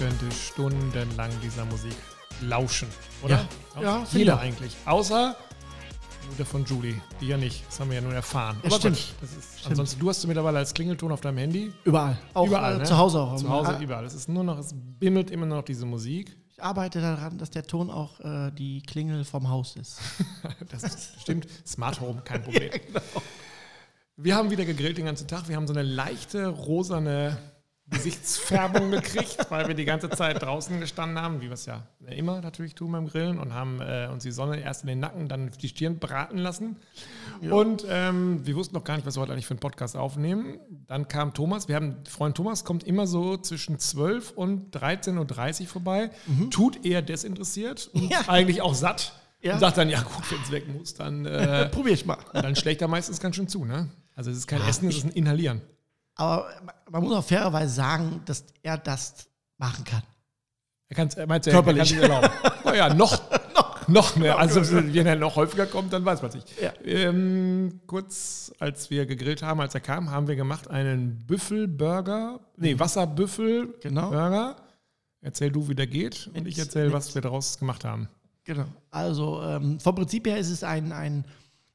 Könnte stundenlang dieser Musik lauschen, oder? Ja, ja jeder eigentlich. Außer Mutter von Julie, die ja nicht. Das haben wir ja nun erfahren. Ja, stimmt. das ist. Ansonsten, du hast du mittlerweile als Klingelton auf deinem Handy. Überall. Auch überall, äh, ne? zu Hause auch. Zu Hause, überall. Es ist nur noch, es bimmelt immer noch diese Musik. Ich arbeite daran, dass der Ton auch äh, die Klingel vom Haus ist. das ist, stimmt. Smart Home, kein Problem. ja, genau. Wir haben wieder gegrillt den ganzen Tag. Wir haben so eine leichte rosane Gesichtsfärbung gekriegt, weil wir die ganze Zeit draußen gestanden haben, wie wir es ja immer natürlich tun beim Grillen und haben äh, uns die Sonne erst in den Nacken, dann die Stirn braten lassen. Ja. Und ähm, wir wussten noch gar nicht, was wir heute eigentlich für einen Podcast aufnehmen. Dann kam Thomas. Wir haben, Freund Thomas kommt immer so zwischen 12 und 13.30 Uhr vorbei, mhm. tut eher desinteressiert und ja. eigentlich auch satt. Ja. Und sagt dann, ja gut, wenn es weg muss, dann äh, probier ich mal. Dann schlägt er meistens ganz schön zu, ne? Also es ist kein Essen, es ist ein Inhalieren. Aber man muss auch fairerweise sagen, dass er das machen kann. Er kann es, meinst du, Körperlich. er kann es naja, noch, noch, noch mehr. Also wenn er noch häufiger kommt, dann weiß man es nicht. Ja. Ähm, kurz, als wir gegrillt haben, als er kam, haben wir gemacht einen Büffelburger, nee, mhm. Wasserbüffelburger. Genau. Erzähl du, wie der geht und ich erzähle, was wir daraus gemacht haben. Genau. Also ähm, vom Prinzip her ist es ein, ein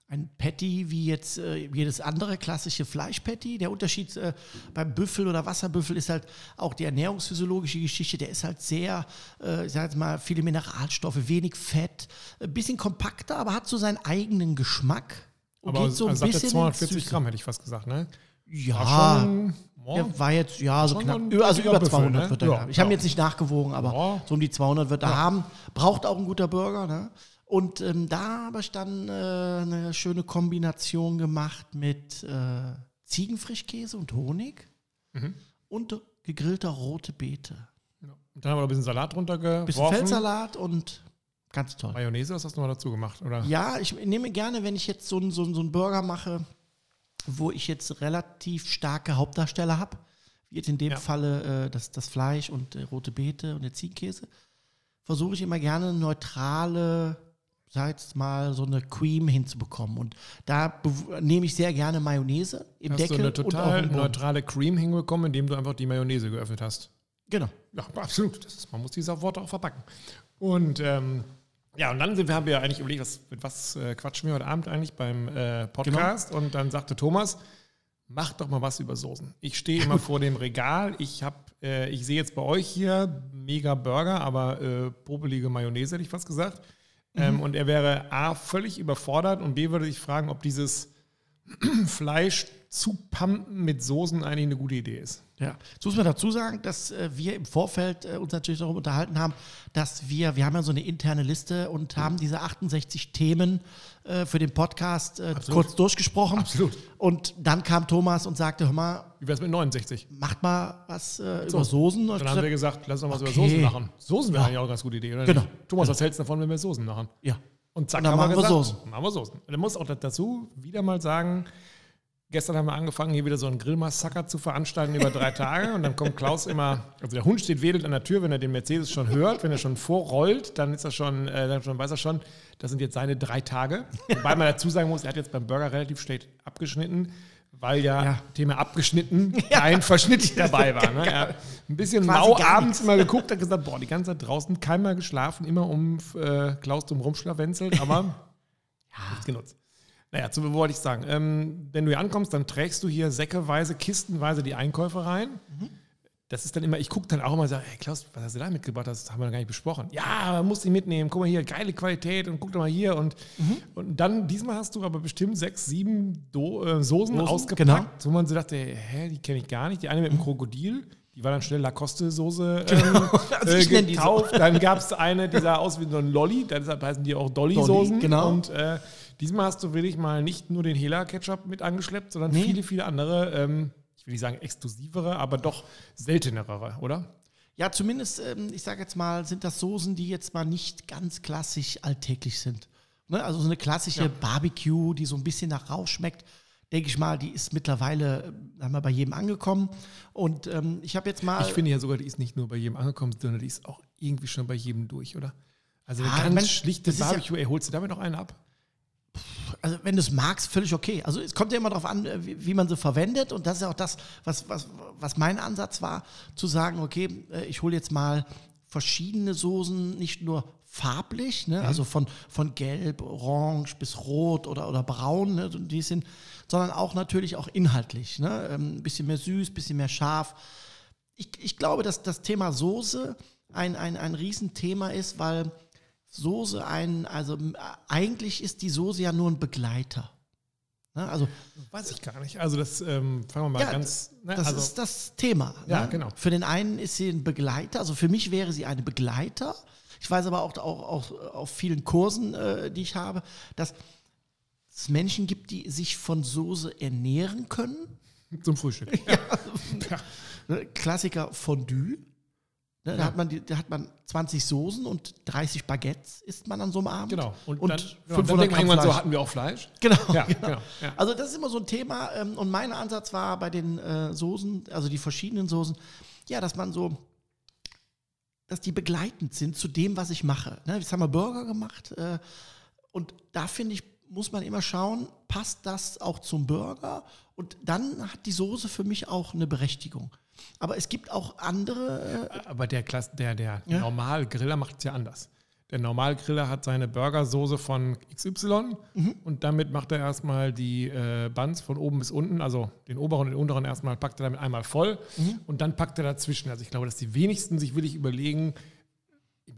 ein Patty wie jetzt äh, jedes andere klassische Fleischpatty. Der Unterschied äh, beim Büffel oder Wasserbüffel ist halt auch die ernährungsphysiologische Geschichte. Der ist halt sehr, äh, ich sag jetzt mal, viele Mineralstoffe, wenig Fett, ein bisschen kompakter, aber hat so seinen eigenen Geschmack. Und aber geht so ein also bisschen 240 Gramm hätte ich fast gesagt, ne? Ja, war, schon, oh, der war jetzt ja so knapp, also über 200 ne? wird er ja, haben. Ich ja. habe jetzt nicht nachgewogen, aber ja. so um die 200 wird er haben. Braucht auch ein guter Burger, ne? Und ähm, da habe ich dann äh, eine schöne Kombination gemacht mit äh, Ziegenfrischkäse und Honig mhm. und gegrillter rote Beete. Ja. Und dann haben wir noch ein bisschen Salat drunter geworfen. Bisschen Feldsalat und ganz toll. Mayonnaise, was hast du noch dazu gemacht? Oder? Ja, ich nehme gerne, wenn ich jetzt so einen so so ein Burger mache, wo ich jetzt relativ starke Hauptdarsteller habe, wie jetzt in dem ja. Falle äh, das, das Fleisch und äh, rote Beete und der Ziegenkäse, versuche ich immer gerne neutrale sag jetzt mal, so eine Cream hinzubekommen. Und da nehme ich sehr gerne Mayonnaise im hast Deckel. Hast du eine total neutrale Cream hinbekommen, indem du einfach die Mayonnaise geöffnet hast? Genau. Ja, absolut. Ist, man muss diese Worte auch verpacken. Und ähm, ja, und dann sind wir, haben wir eigentlich überlegt, was, mit was äh, quatschen wir heute Abend eigentlich beim äh, Podcast. Genau. Und dann sagte Thomas, mach doch mal was über Soßen. Ich stehe immer vor dem Regal. Ich habe, äh, ich sehe jetzt bei euch hier mega Burger, aber äh, popelige Mayonnaise, hätte ich fast gesagt. Ähm, mhm. und er wäre A, völlig überfordert und B, würde sich fragen, ob dieses Fleisch zu pumpen mit Soßen eigentlich eine gute Idee ist. Ja, jetzt muss man dazu sagen, dass äh, wir im Vorfeld äh, uns natürlich darüber unterhalten haben, dass wir, wir haben ja so eine interne Liste und haben diese 68 Themen äh, für den Podcast äh, kurz durchgesprochen. Absolut. Und dann kam Thomas und sagte, hör mal, wie wär's mit 69? Macht mal was äh, über Soßen. Dann haben wir gesagt, lass uns mal okay. was über Soßen machen. Soßen wäre ja. eigentlich auch eine ganz gute Idee, oder? Genau. Nicht? Thomas, was hältst du davon, wenn wir Soßen machen? Ja. Und zack, und dann machen wir, gesagt, Soßen. Machen wir Soßen. Und dann muss auch dazu wieder mal sagen, Gestern haben wir angefangen, hier wieder so einen Grillmassaker zu veranstalten über drei Tage. Und dann kommt Klaus immer, also der Hund steht wedelt an der Tür, wenn er den Mercedes schon hört, wenn er schon vorrollt, dann ist er schon, äh, dann schon weiß er schon, das sind jetzt seine drei Tage. Wobei man dazu sagen muss, er hat jetzt beim Burger relativ spät abgeschnitten, weil ja, ja. Thema abgeschnitten kein Verschnitt dabei war. Ne? Er hat ein bisschen mau abends immer geguckt, hat gesagt, boah, die ganze Zeit draußen keinmal geschlafen, immer um äh, Klaus drum rumschlawenzelt, aber ja. nichts genutzt. Naja, zu wollte ich sagen. Ähm, wenn du hier ankommst, dann trägst du hier säckeweise, kistenweise die Einkäufe rein. Mhm. Das ist dann immer, ich gucke dann auch immer und sage, hey Klaus, was hast du da mitgebracht? Das haben wir noch gar nicht besprochen. Ja, man muss die mitnehmen. Guck mal hier, geile Qualität und guck doch mal hier. Und, mhm. und dann, diesmal hast du aber bestimmt sechs, sieben Do äh, Soßen, Soßen, ausgepackt, genau. wo man so dachte, hä, die kenne ich gar nicht. Die eine mit dem mhm. Krokodil, die war dann schnell Lacoste-Soße ähm, genau. äh, gekauft. Dann gab es eine, die sah aus wie so ein Lolli, deshalb heißen die auch Dolly-Soßen. Dolly, genau. Und äh, Diesmal hast du wirklich mal nicht nur den Hela-Ketchup mit angeschleppt, sondern nee. viele, viele andere, ähm, ich will nicht sagen exklusivere, aber doch seltenere, oder? Ja, zumindest, ähm, ich sage jetzt mal, sind das Soßen, die jetzt mal nicht ganz klassisch alltäglich sind. Ne? Also so eine klassische ja. Barbecue, die so ein bisschen nach Rauch schmeckt, denke ich mal, die ist mittlerweile, äh, haben wir bei jedem angekommen. Und ähm, ich habe jetzt mal. Ich finde ja sogar, die ist nicht nur bei jedem angekommen, sondern die ist auch irgendwie schon bei jedem durch, oder? Also eine ah, ganz mein, schlichte Barbecue, ja, ey, holst du damit noch einen ab? Also wenn du es magst, völlig okay. Also es kommt ja immer darauf an, äh, wie, wie, man sie verwendet. Und das ist auch das, was, was, was mein Ansatz war, zu sagen, okay, äh, ich hole jetzt mal verschiedene Soßen, nicht nur farblich, ne? Mhm. also von, von gelb, orange bis rot oder, oder braun, ne? die sind, sondern auch natürlich auch inhaltlich. Ne? Ein ähm, bisschen mehr süß, ein bisschen mehr scharf. Ich, ich glaube, dass das Thema Soße ein, ein, ein Riesenthema ist, weil Soße ein, also eigentlich ist die Soße ja nur ein Begleiter. Ne? Also, Weiß ich gar nicht. Also das ähm, fangen wir mal ja, ganz. Ne? Das also, ist das Thema. Ja, ne? genau. Für den einen ist sie ein Begleiter. Also für mich wäre sie eine Begleiter. Ich weiß aber auch, auch, auch auf vielen Kursen, äh, die ich habe, dass es Menschen gibt, die sich von Soße ernähren können. Zum Frühstück. ja. ja. Klassiker Fondue. Ne, ja. da, hat man die, da hat man 20 Soßen und 30 Baguettes isst man an so einem Abend. Genau. Und, und dann, genau, dann so, hatten wir auch Fleisch? Genau. Ja, genau. genau ja. Also das ist immer so ein Thema. Ähm, und mein Ansatz war bei den äh, Soßen, also die verschiedenen Soßen, ja, dass man so, dass die begleitend sind zu dem, was ich mache. Ne, jetzt haben wir Burger gemacht. Äh, und da finde ich, muss man immer schauen, passt das auch zum Burger? Und dann hat die Soße für mich auch eine Berechtigung. Aber es gibt auch andere. Äh Aber der, Klasse, der, der ja? Normalgriller macht es ja anders. Der Normalgriller hat seine Burgersoße von XY mhm. und damit macht er erstmal die äh, Buns von oben bis unten, also den oberen und den unteren erstmal packt er damit einmal voll mhm. und dann packt er dazwischen. Also ich glaube, dass die wenigsten sich wirklich überlegen,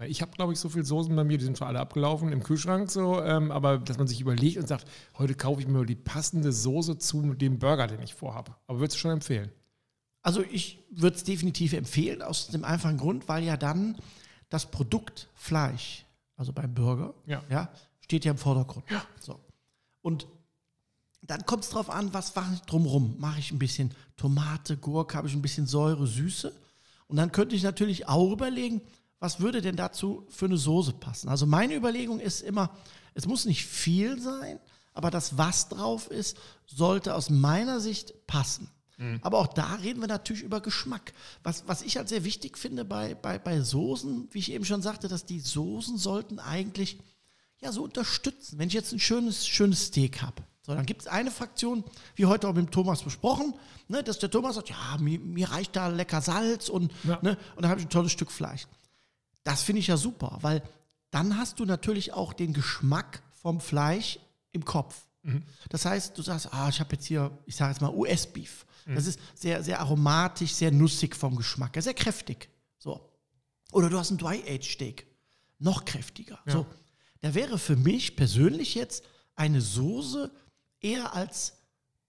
ich habe, glaube ich, so viele Soßen bei mir, die sind zwar alle abgelaufen im Kühlschrank so, ähm, aber dass man sich überlegt und sagt, heute kaufe ich mir die passende Soße zu dem Burger, den ich vorhabe. Aber würdest du schon empfehlen? Also ich würde es definitiv empfehlen, aus dem einfachen Grund, weil ja dann das Produkt Fleisch, also beim Burger, ja. ja steht ja im Vordergrund. Ja. So. Und dann kommt es darauf an, was mache ich drumherum. Mache ich ein bisschen Tomate, Gurke, habe ich ein bisschen Säure, Süße. Und dann könnte ich natürlich auch überlegen, was würde denn dazu für eine Soße passen. Also meine Überlegung ist immer, es muss nicht viel sein, aber das, was drauf ist, sollte aus meiner Sicht passen. Mhm. Aber auch da reden wir natürlich über Geschmack. Was, was ich halt sehr wichtig finde bei, bei, bei Soßen, wie ich eben schon sagte, dass die Soßen sollten eigentlich ja so unterstützen. Wenn ich jetzt ein schönes, schönes Steak habe, so, dann gibt es eine Fraktion, wie heute auch mit dem Thomas besprochen, ne, dass der Thomas sagt, ja, mir, mir reicht da lecker Salz und, ja. ne, und dann habe ich ein tolles Stück Fleisch. Das finde ich ja super, weil dann hast du natürlich auch den Geschmack vom Fleisch im Kopf. Mhm. Das heißt, du sagst, ah, ich habe jetzt hier, ich sage jetzt mal US-Beef. Das ist sehr, sehr aromatisch, sehr nussig vom Geschmack, sehr kräftig. So. Oder du hast ein Dry-Age-Steak, noch kräftiger. Ja. So. Da wäre für mich persönlich jetzt eine Soße eher als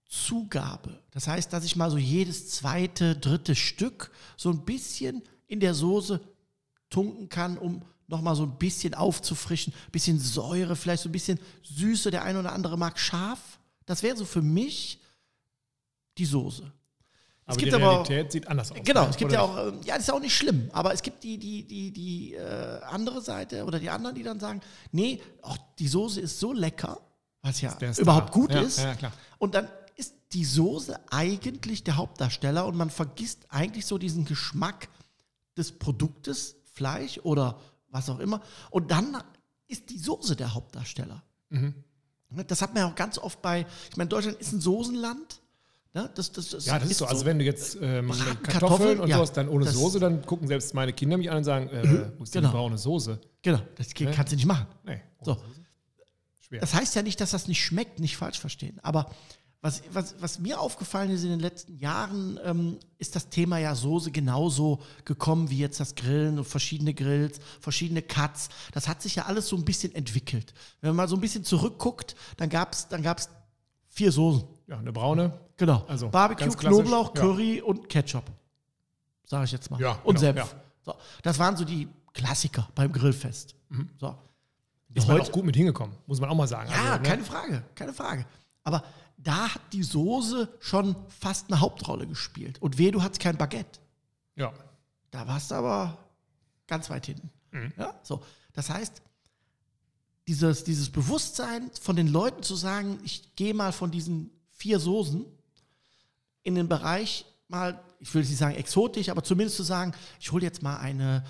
Zugabe. Das heißt, dass ich mal so jedes zweite, dritte Stück so ein bisschen in der Soße tunken kann, um nochmal so ein bisschen aufzufrischen, ein bisschen Säure, vielleicht so ein bisschen Süße, der eine oder andere mag scharf. Das wäre so für mich die Soße. Aber es gibt die Realität aber, sieht anders aus. Genau, ne? es gibt oder ja auch, ähm, ja, das ist auch nicht schlimm, aber es gibt die, die, die, die äh, andere Seite oder die anderen, die dann sagen, nee, oh, die Soße ist so lecker, was ja überhaupt gut ja, ist. Ja, und dann ist die Soße eigentlich der Hauptdarsteller und man vergisst eigentlich so diesen Geschmack des Produktes, Fleisch oder was auch immer. Und dann ist die Soße der Hauptdarsteller. Mhm. Das hat man ja auch ganz oft bei, ich meine, Deutschland ist ein Soßenland. Ja, das, das, das ja, das ist so. Also wenn du jetzt ähm, Kartoffeln, Kartoffeln und ja, sowas dann ohne Soße, dann gucken selbst meine Kinder mich an und sagen, äh, mhm, wo ist genau. die braune Soße? Genau, das ja? kannst du nicht machen. Nee, so. Schwer. Das heißt ja nicht, dass das nicht schmeckt, nicht falsch verstehen. Aber was, was, was mir aufgefallen ist in den letzten Jahren, ähm, ist das Thema ja Soße genauso gekommen wie jetzt das Grillen und verschiedene Grills, verschiedene Cuts. Das hat sich ja alles so ein bisschen entwickelt. Wenn man mal so ein bisschen zurückguckt, dann gab es dann gab's vier Soßen. Ja, eine braune. Genau. Also Barbecue, Knoblauch, Curry ja. und Ketchup. Sage ich jetzt mal. Ja, und genau, Senf. Ja. So, das waren so die Klassiker beim Grillfest. Mhm. So. Ist man auch gut mit hingekommen, muss man auch mal sagen. Ja, also, ne? keine Frage, keine Frage. Aber da hat die Soße schon fast eine Hauptrolle gespielt. Und weh, du hattest kein Baguette. Ja. Da warst du aber ganz weit hinten. Mhm. Ja, so. Das heißt, dieses, dieses Bewusstsein von den Leuten zu sagen, ich gehe mal von diesen vier Soßen in den Bereich mal, ich will nicht sagen exotisch, aber zumindest zu sagen, ich hole jetzt mal eine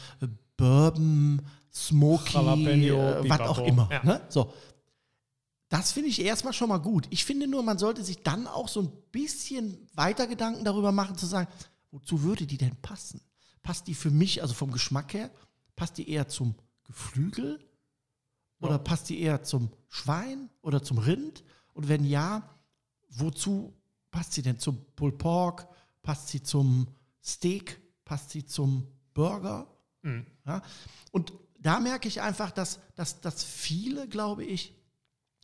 Bourbon, Smoky, äh, was auch immer. Ja. Ne? So. Das finde ich erstmal schon mal gut. Ich finde nur, man sollte sich dann auch so ein bisschen weiter Gedanken darüber machen, zu sagen, wozu würde die denn passen? Passt die für mich, also vom Geschmack her, passt die eher zum Geflügel oder ja. passt die eher zum Schwein oder zum Rind? Und wenn ja, wozu passt sie denn? Zum Pulled Pork? Passt sie zum Steak? Passt sie zum Burger? Mhm. Ja? Und da merke ich einfach, dass, dass, dass viele, glaube ich,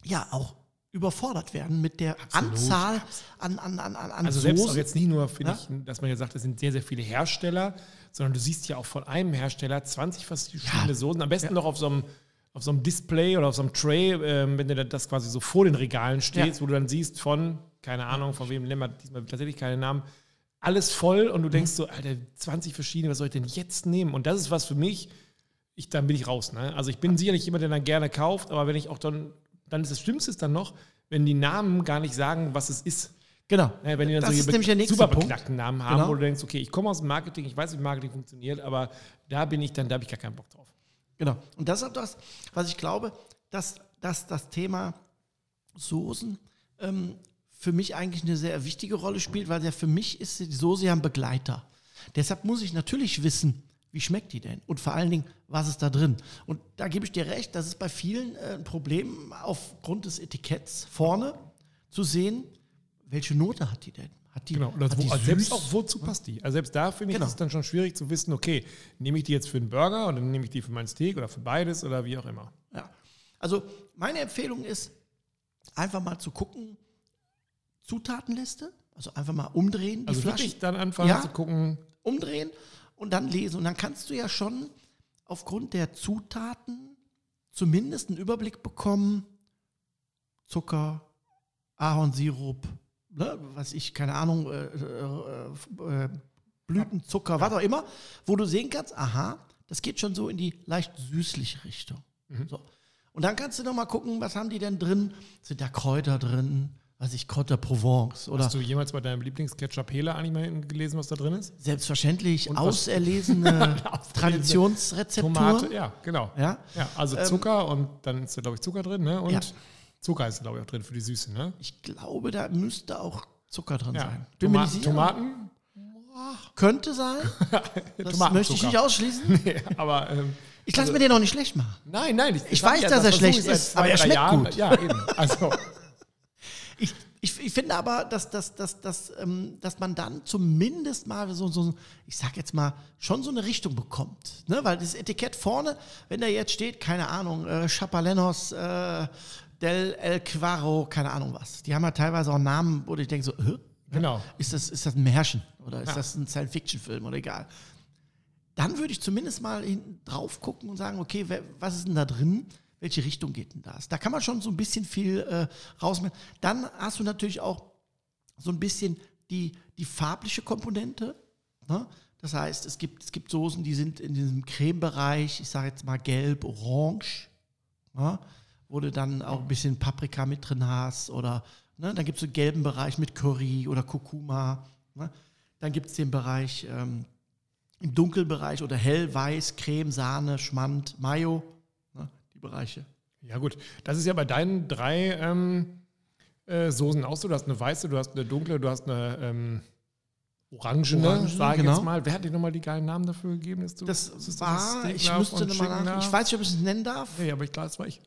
ja auch überfordert werden mit der Absolut. Anzahl an, an, an, an Also selbst auch jetzt nicht nur, ja? ich, dass man ja sagt, es sind sehr, sehr viele Hersteller, sondern du siehst ja auch von einem Hersteller 20 verschiedene ja. Soßen, am besten ja. noch auf so einem auf so einem Display oder auf so einem Tray, äh, wenn du das quasi so vor den Regalen stehst, wo du dann siehst von, keine Ahnung, von wem nennen wir diesmal tatsächlich keine Namen, alles voll und du denkst so, Alter, 20 verschiedene, was soll ich denn jetzt nehmen? Und das ist was für mich, ich, dann bin ich raus. Ne? Also ich bin sicherlich jemand, der dann gerne kauft, aber wenn ich auch dann dann ist das Schlimmste dann noch, wenn die Namen gar nicht sagen, was es ist. Genau. Ja, wenn die dann das so ist super beknackten Namen haben, genau. wo du denkst, okay, ich komme aus dem Marketing, ich weiß, wie Marketing funktioniert, aber da bin ich dann, da habe ich gar keinen Bock drauf. Genau. Und das ist das, was ich glaube, dass, dass das Thema Soßen ähm, für mich eigentlich eine sehr wichtige Rolle spielt, weil ja für mich ist die Soße ja ein Begleiter. Deshalb muss ich natürlich wissen, wie schmeckt die denn? Und vor allen Dingen, was ist da drin? Und da gebe ich dir recht, das ist bei vielen äh, ein Problem, aufgrund des Etiketts vorne zu sehen, welche Note hat die denn? Hat die, genau, hat wo, die also selbst auch wozu passt die? Also selbst da finde ich genau. es dann schon schwierig zu wissen, okay, nehme ich die jetzt für einen Burger oder nehme ich die für mein Steak oder für beides oder wie auch immer. Ja. Also meine Empfehlung ist, einfach mal zu gucken, Zutatenliste, also einfach mal umdrehen. Die also Flaschen. wirklich dann anfangen ja, zu gucken. Umdrehen und dann lesen. Und dann kannst du ja schon aufgrund der Zutaten zumindest einen Überblick bekommen. Zucker, Ahornsirup, ne, was ich, keine Ahnung, äh, äh, äh, Blütenzucker, was auch immer, wo du sehen kannst, aha, das geht schon so in die leicht süßliche Richtung. Mhm. So. Und dann kannst du noch mal gucken, was haben die denn drin? Sind da Kräuter drin? weiß ich, Côte Provence. Oder Hast du jemals bei deinem Lieblingsketchup Hela eigentlich mal gelesen, was da drin ist? Selbstverständlich, Und auserlesene Traditionsrezepturen. Tomate, ja, genau. Ja, ja also ähm, Zucker und dann ist da, glaube ich, Zucker drin, ne? Und ja. Zucker ist, glaube ich, auch drin für die Süße, ne? Ich glaube, da müsste auch Zucker drin ja. sein. Bin Toma Tomaten? Könnte sein. Das möchte ich nicht ausschließen. nee, aber. Ähm, ich lasse also, mir den auch nicht schlecht machen. Nein, nein. Ich, ich weiß, ja, dass das er schlecht ist, aber er schmeckt Jahren, gut. Ja, eben. Also. Ich, ich, ich, finde aber, dass, dass, dass, dass, ähm, dass man dann zumindest mal so, so, ich sag jetzt mal, schon so eine Richtung bekommt. Ne? Weil das Etikett vorne, wenn da jetzt steht, keine Ahnung, äh, Chapalenos, äh, Del El Quaro, keine Ahnung was. Die haben ja teilweise auch Namen, wo ich denke so, äh, genau. ist, das, ist das ein Märchen oder ist ja. das ein Science-Fiction-Film oder egal. Dann würde ich zumindest mal drauf gucken und sagen, okay, was ist denn da drin? welche Richtung geht denn das? Da kann man schon so ein bisschen viel äh, rausmachen. Dann hast du natürlich auch so ein bisschen die, die farbliche Komponente. Ne? Das heißt, es gibt, es gibt Soßen, die sind in diesem Creme-Bereich, ich sage jetzt mal gelb, orange, ne? Wo du dann auch ein bisschen Paprika mit drin hast oder ne? dann gibt es so einen gelben Bereich mit Curry oder Kurkuma. Ne? Dann gibt es den Bereich ähm, im dunklen Bereich oder hell, weiß, Creme, Sahne, Schmand, Mayo. Bereiche. Ja, gut. Das ist ja bei deinen drei ähm, äh, Soßen auch so. Du hast eine weiße, du hast eine dunkle, du hast eine ähm, orangene, Orangen, sage genau. jetzt mal. Wer hat dir nochmal die geilen Namen dafür gegeben? Dass du, das, das war, das ich müsste nochmal nach. Ich weiß nicht, ob ich es nennen darf. Nee, aber ich glaube, das war ich.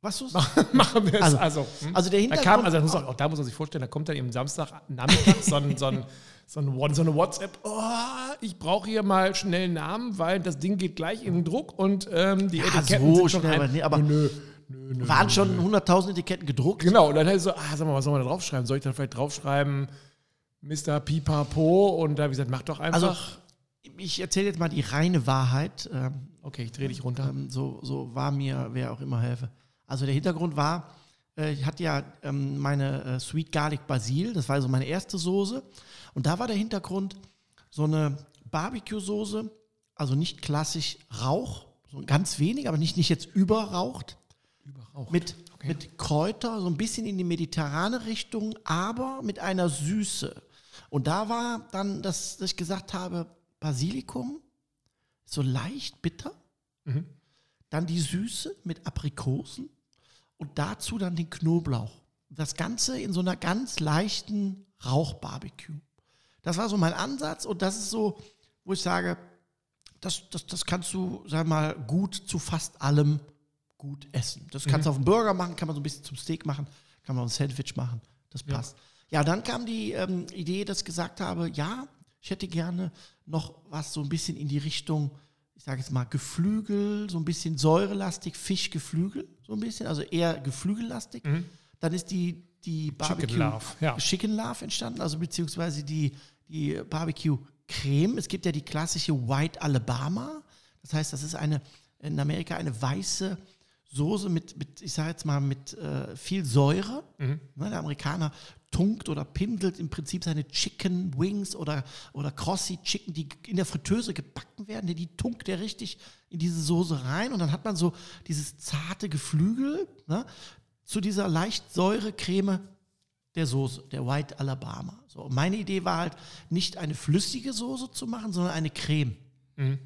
Was du Machen wir es. Also, also, hm? also der Hintergrund. Da kam, also muss auch, auch, da muss man sich vorstellen, da kommt dann eben Samstag Nachmittag so ein, so ein so eine, so eine WhatsApp, oh, ich brauche hier mal schnell einen Namen, weil das Ding geht gleich in den Druck und ähm, die ja, Etiketten so sind schon schnell, ein, nee, aber nö, nö, nö, waren schon 100.000 Etiketten gedruckt. Genau, und dann halt so, ah, sag mal, was soll man da draufschreiben? Soll ich da vielleicht draufschreiben, Mr. Pipapo? Und da ich gesagt, mach doch einfach. Also, ich erzähle jetzt mal die reine Wahrheit. Ähm, okay, ich drehe dich runter. Ähm, so, so war mir, wer auch immer helfe. Also der Hintergrund war, äh, ich hatte ja ähm, meine äh, Sweet Garlic Basil, das war so meine erste Soße. Und da war der Hintergrund so eine Barbecue-Soße, also nicht klassisch Rauch, so ganz wenig, aber nicht, nicht jetzt überraucht. Überraucht. Mit, okay. mit Kräuter, so ein bisschen in die mediterrane Richtung, aber mit einer Süße. Und da war dann, dass, dass ich gesagt habe, Basilikum, so leicht bitter. Mhm. Dann die Süße mit Aprikosen und dazu dann den Knoblauch. Das Ganze in so einer ganz leichten Rauchbarbecue. Das war so mein Ansatz und das ist so, wo ich sage, das, das, das kannst du, sag mal, gut zu fast allem gut essen. Das kannst du mhm. auf einen Burger machen, kann man so ein bisschen zum Steak machen, kann man ein Sandwich machen. Das passt. Ja, ja dann kam die ähm, Idee, dass ich gesagt habe, ja, ich hätte gerne noch was so ein bisschen in die Richtung, ich sage jetzt mal Geflügel, so ein bisschen säurelastig, Fischgeflügel, so ein bisschen, also eher geflügellastig. Mhm. Dann ist die, die Barbecue Chicken Love, ja. Chicken Love entstanden, also beziehungsweise die, die Barbecue Creme. Es gibt ja die klassische White Alabama. Das heißt, das ist eine in Amerika eine weiße Soße mit, mit ich sage jetzt mal, mit äh, viel Säure. Mhm. Ne, der Amerikaner tunkt oder pindelt im Prinzip seine Chicken Wings oder, oder Crossy Chicken, die in der Fritteuse gebacken werden, die tunkt er richtig in diese Soße rein und dann hat man so dieses zarte Geflügel ne, zu dieser leicht Säurecreme der Soße, der White Alabama. So, meine Idee war halt, nicht eine flüssige Soße zu machen, sondern eine Creme. Mhm.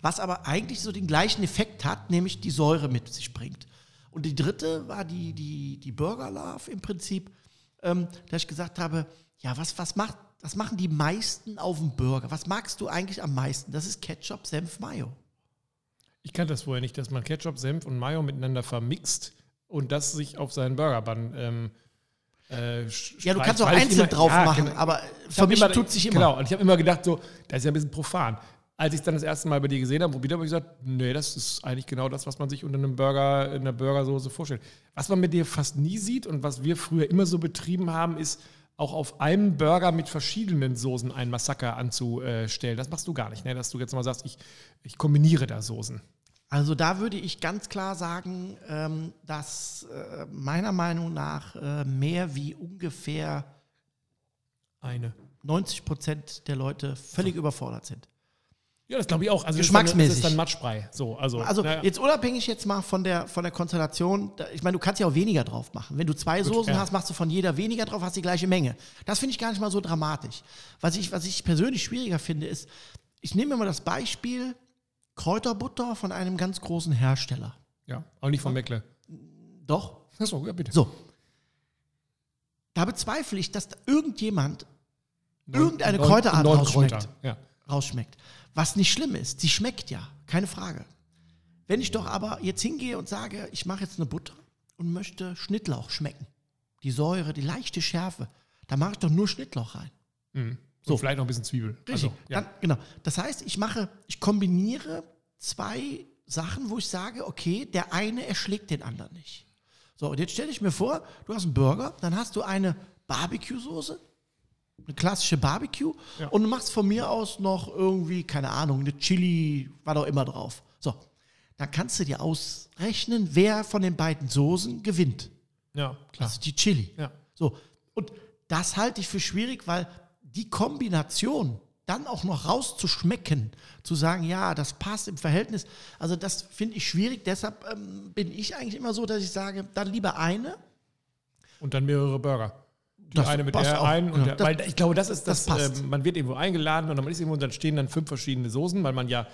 Was aber eigentlich so den gleichen Effekt hat, nämlich die Säure mit sich bringt. Und die dritte war die, die, die Burger Love im Prinzip, ähm, da ich gesagt habe, ja, was, was, macht, was machen die meisten auf dem Burger? Was magst du eigentlich am meisten? Das ist Ketchup, Senf, Mayo. Ich kannte das vorher nicht, dass man Ketchup, Senf und Mayo miteinander vermixt und das sich auf seinen Burgerbun ähm, äh, ja, du kannst auch einzeln immer, drauf ja, machen, genau. aber für mich immer, tut sich immer. Genau, und ich habe immer gedacht, so, das ist ja ein bisschen profan. Als ich es dann das erste Mal bei dir gesehen habe, probiert habe, habe ich gesagt, nee, das ist eigentlich genau das, was man sich unter einem Burger, in einer Burgersoße vorstellt. Was man mit dir fast nie sieht und was wir früher immer so betrieben haben, ist auch auf einem Burger mit verschiedenen Soßen ein Massaker anzustellen. Das machst du gar nicht, ne? dass du jetzt mal sagst, ich, ich kombiniere da Soßen. Also da würde ich ganz klar sagen, ähm, dass äh, meiner Meinung nach äh, mehr wie ungefähr eine 90 Prozent der Leute völlig überfordert sind. Ja, das glaube ich auch. Also Geschmacksmäßig. Das ist dann Matschbrei. So, also also ja. jetzt unabhängig jetzt mal von der, von der Konstellation, ich meine, du kannst ja auch weniger drauf machen. Wenn du zwei Gut, Soßen ja. hast, machst du von jeder weniger drauf, hast die gleiche Menge. Das finde ich gar nicht mal so dramatisch. Was ich, was ich persönlich schwieriger finde, ist, ich nehme mal das Beispiel, Kräuterbutter von einem ganz großen Hersteller. Ja, auch nicht von Meckle. Doch. Achso, ja, bitte. So. Da bezweifle ich, dass da irgendjemand irgendeine neun, Kräuterart neun rausschmeckt, Kräuter. ja. rausschmeckt. Was nicht schlimm ist. Sie schmeckt ja, keine Frage. Wenn ich doch aber jetzt hingehe und sage, ich mache jetzt eine Butter und möchte Schnittlauch schmecken, die Säure, die leichte Schärfe, da mache ich doch nur Schnittlauch rein. Mhm. So. Und vielleicht noch ein bisschen Zwiebel. Richtig. Also, ja. Dann, genau. Das heißt, ich mache, ich kombiniere zwei Sachen, wo ich sage, okay, der eine erschlägt den anderen nicht. So, und jetzt stelle ich mir vor, du hast einen Burger, dann hast du eine Barbecue-Soße, eine klassische Barbecue, ja. und du machst von mir aus noch irgendwie, keine Ahnung, eine Chili, was auch immer drauf. So, dann kannst du dir ausrechnen, wer von den beiden Soßen gewinnt. Ja, klar. Also die Chili. Ja. So, und das halte ich für schwierig, weil die Kombination dann auch noch rauszuschmecken, zu sagen, ja, das passt im Verhältnis, also das finde ich schwierig. Deshalb ähm, bin ich eigentlich immer so, dass ich sage, dann lieber eine. Und dann mehrere Burger. Die das eine mit der einen. Ja, der, weil ich glaube, das ist das, das äh, man wird irgendwo eingeladen und dann ist irgendwo und dann stehen dann fünf verschiedene Soßen, weil man ja,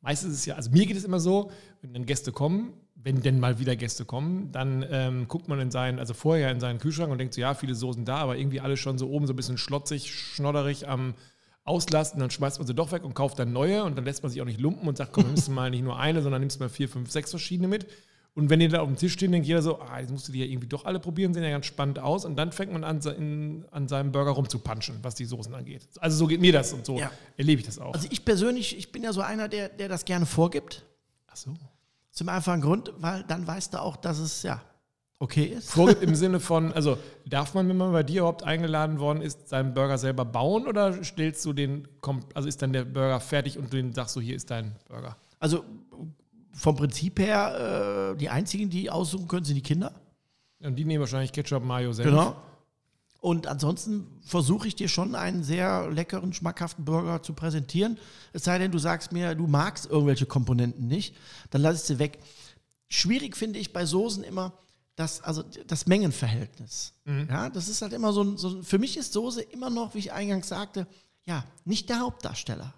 meistens ist es ja, also mir geht es immer so, wenn dann Gäste kommen, wenn denn mal wieder Gäste kommen, dann ähm, guckt man in seinen, also vorher in seinen Kühlschrank und denkt so, ja, viele Soßen da, aber irgendwie alle schon so oben so ein bisschen schlotzig, schnodderig am Auslasten, dann schmeißt man sie doch weg und kauft dann neue und dann lässt man sich auch nicht lumpen und sagt, komm, nimmst du mal nicht nur eine, sondern nimmst mal vier, fünf, sechs verschiedene mit. Und wenn die da auf dem Tisch stehen, denkt jeder so, ah, jetzt musst du die ja irgendwie doch alle probieren, sehen ja ganz spannend aus. Und dann fängt man an, in, an seinem Burger rumzupanschen, was die Soßen angeht. Also so geht mir das und so ja. erlebe ich das auch. Also ich persönlich, ich bin ja so einer, der, der das gerne vorgibt. Ach so. Zum einfachen Grund, weil dann weißt du auch, dass es ja okay ist. Vorgibt im Sinne von, also darf man, wenn man bei dir überhaupt eingeladen worden ist, seinen Burger selber bauen oder stellst du den, also ist dann der Burger fertig und du den sagst so, hier ist dein Burger? Also vom Prinzip her, äh, die einzigen, die aussuchen können, sind die Kinder. Und die nehmen wahrscheinlich Ketchup, Mayo selbst. Genau. Und ansonsten versuche ich dir schon einen sehr leckeren, schmackhaften Burger zu präsentieren. Es sei denn, du sagst mir, du magst irgendwelche Komponenten nicht, dann lass ich sie weg. Schwierig finde ich bei Soßen immer das, also das Mengenverhältnis. Mhm. Ja, das ist halt immer so, ein, so, für mich ist Soße immer noch, wie ich eingangs sagte, ja, nicht der Hauptdarsteller.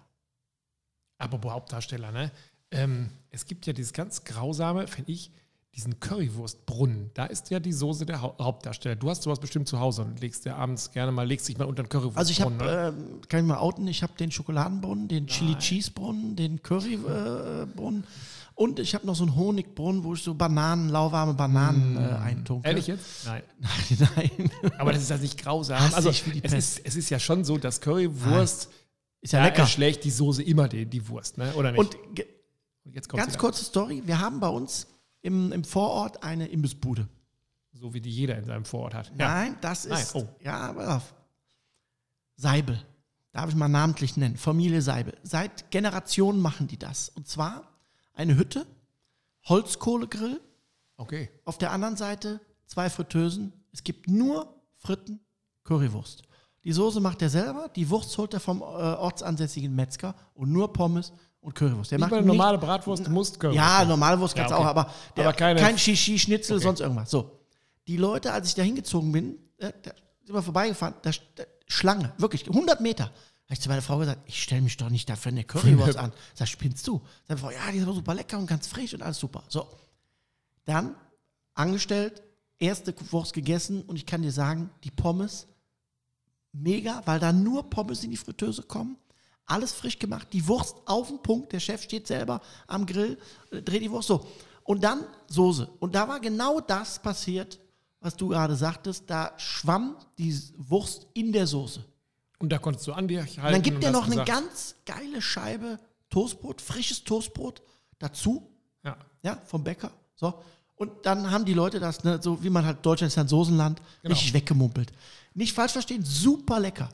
Apropos Hauptdarsteller, ne? Ähm, es gibt ja dieses ganz grausame, finde ich, diesen Currywurstbrunnen, da ist ja die Soße der ha Hauptdarsteller. Du hast sowas bestimmt zu Hause und legst dir abends gerne mal, legst dich mal unter den Currywurstbrunnen. Also ich habe, äh, kann ich mal outen, ich habe den Schokoladenbrunnen, den Chili Cheese Brunnen, den Currybrunnen. Äh, und ich habe noch so einen Honigbrunnen, wo ich so Bananen, lauwarme Bananen äh, eintunke. Ehrlich jetzt? Nein. Nein, nein. Aber das ist ja nicht grausam. Hass also es ist, es ist ja schon so, dass Currywurst nein. ist ja lecker. schlägt die Soße immer die, die Wurst, ne? oder nicht? Und, ganz kurze Story. Wir haben bei uns im, im Vorort eine Imbissbude. So wie die jeder in seinem Vorort hat. Nein, das ist. Nein. Oh. Ja, pass auf. Seibel. Darf ich mal namentlich nennen. Familie Seibel. Seit Generationen machen die das. Und zwar eine Hütte, Holzkohlegrill. Okay. Auf der anderen Seite zwei Fritteusen. Es gibt nur Fritten, Currywurst. Die Soße macht er selber, die Wurst holt er vom äh, ortsansässigen Metzger und nur Pommes und Currywurst. Der nicht macht eine normale Bratwurst, du musst Currywurst. Ja, normale Wurst kannst ja, okay. auch, aber, der, aber keine, kein Shishi, Schnitzel, okay. sonst irgendwas. So. Die Leute, als ich da hingezogen bin, äh, da sind wir vorbeigefahren, da, da, Schlange, wirklich 100 Meter habe ich zu meiner Frau gesagt, ich stelle mich doch nicht dafür eine Currywurst an. Sag, spinnst du? Sag Frau, ja, die ist aber super lecker und ganz frisch und alles super. So. Dann angestellt, erste Wurst gegessen und ich kann dir sagen, die Pommes mega, weil da nur Pommes in die Fritteuse kommen. Alles frisch gemacht, die Wurst auf den Punkt. Der Chef steht selber am Grill, äh, dreht die Wurst so. Und dann Soße. Und da war genau das passiert, was du gerade sagtest. Da schwamm die Wurst in der Soße. Und da konntest du an dir halten. Und dann gibt er noch eine ganz geile Scheibe Toastbrot, frisches Toastbrot dazu. Ja. Ja, vom Bäcker. So. Und dann haben die Leute das, ne, so wie man halt, Deutschland ist ja ein Soßenland, genau. richtig weggemumpelt. Nicht falsch verstehen, super lecker.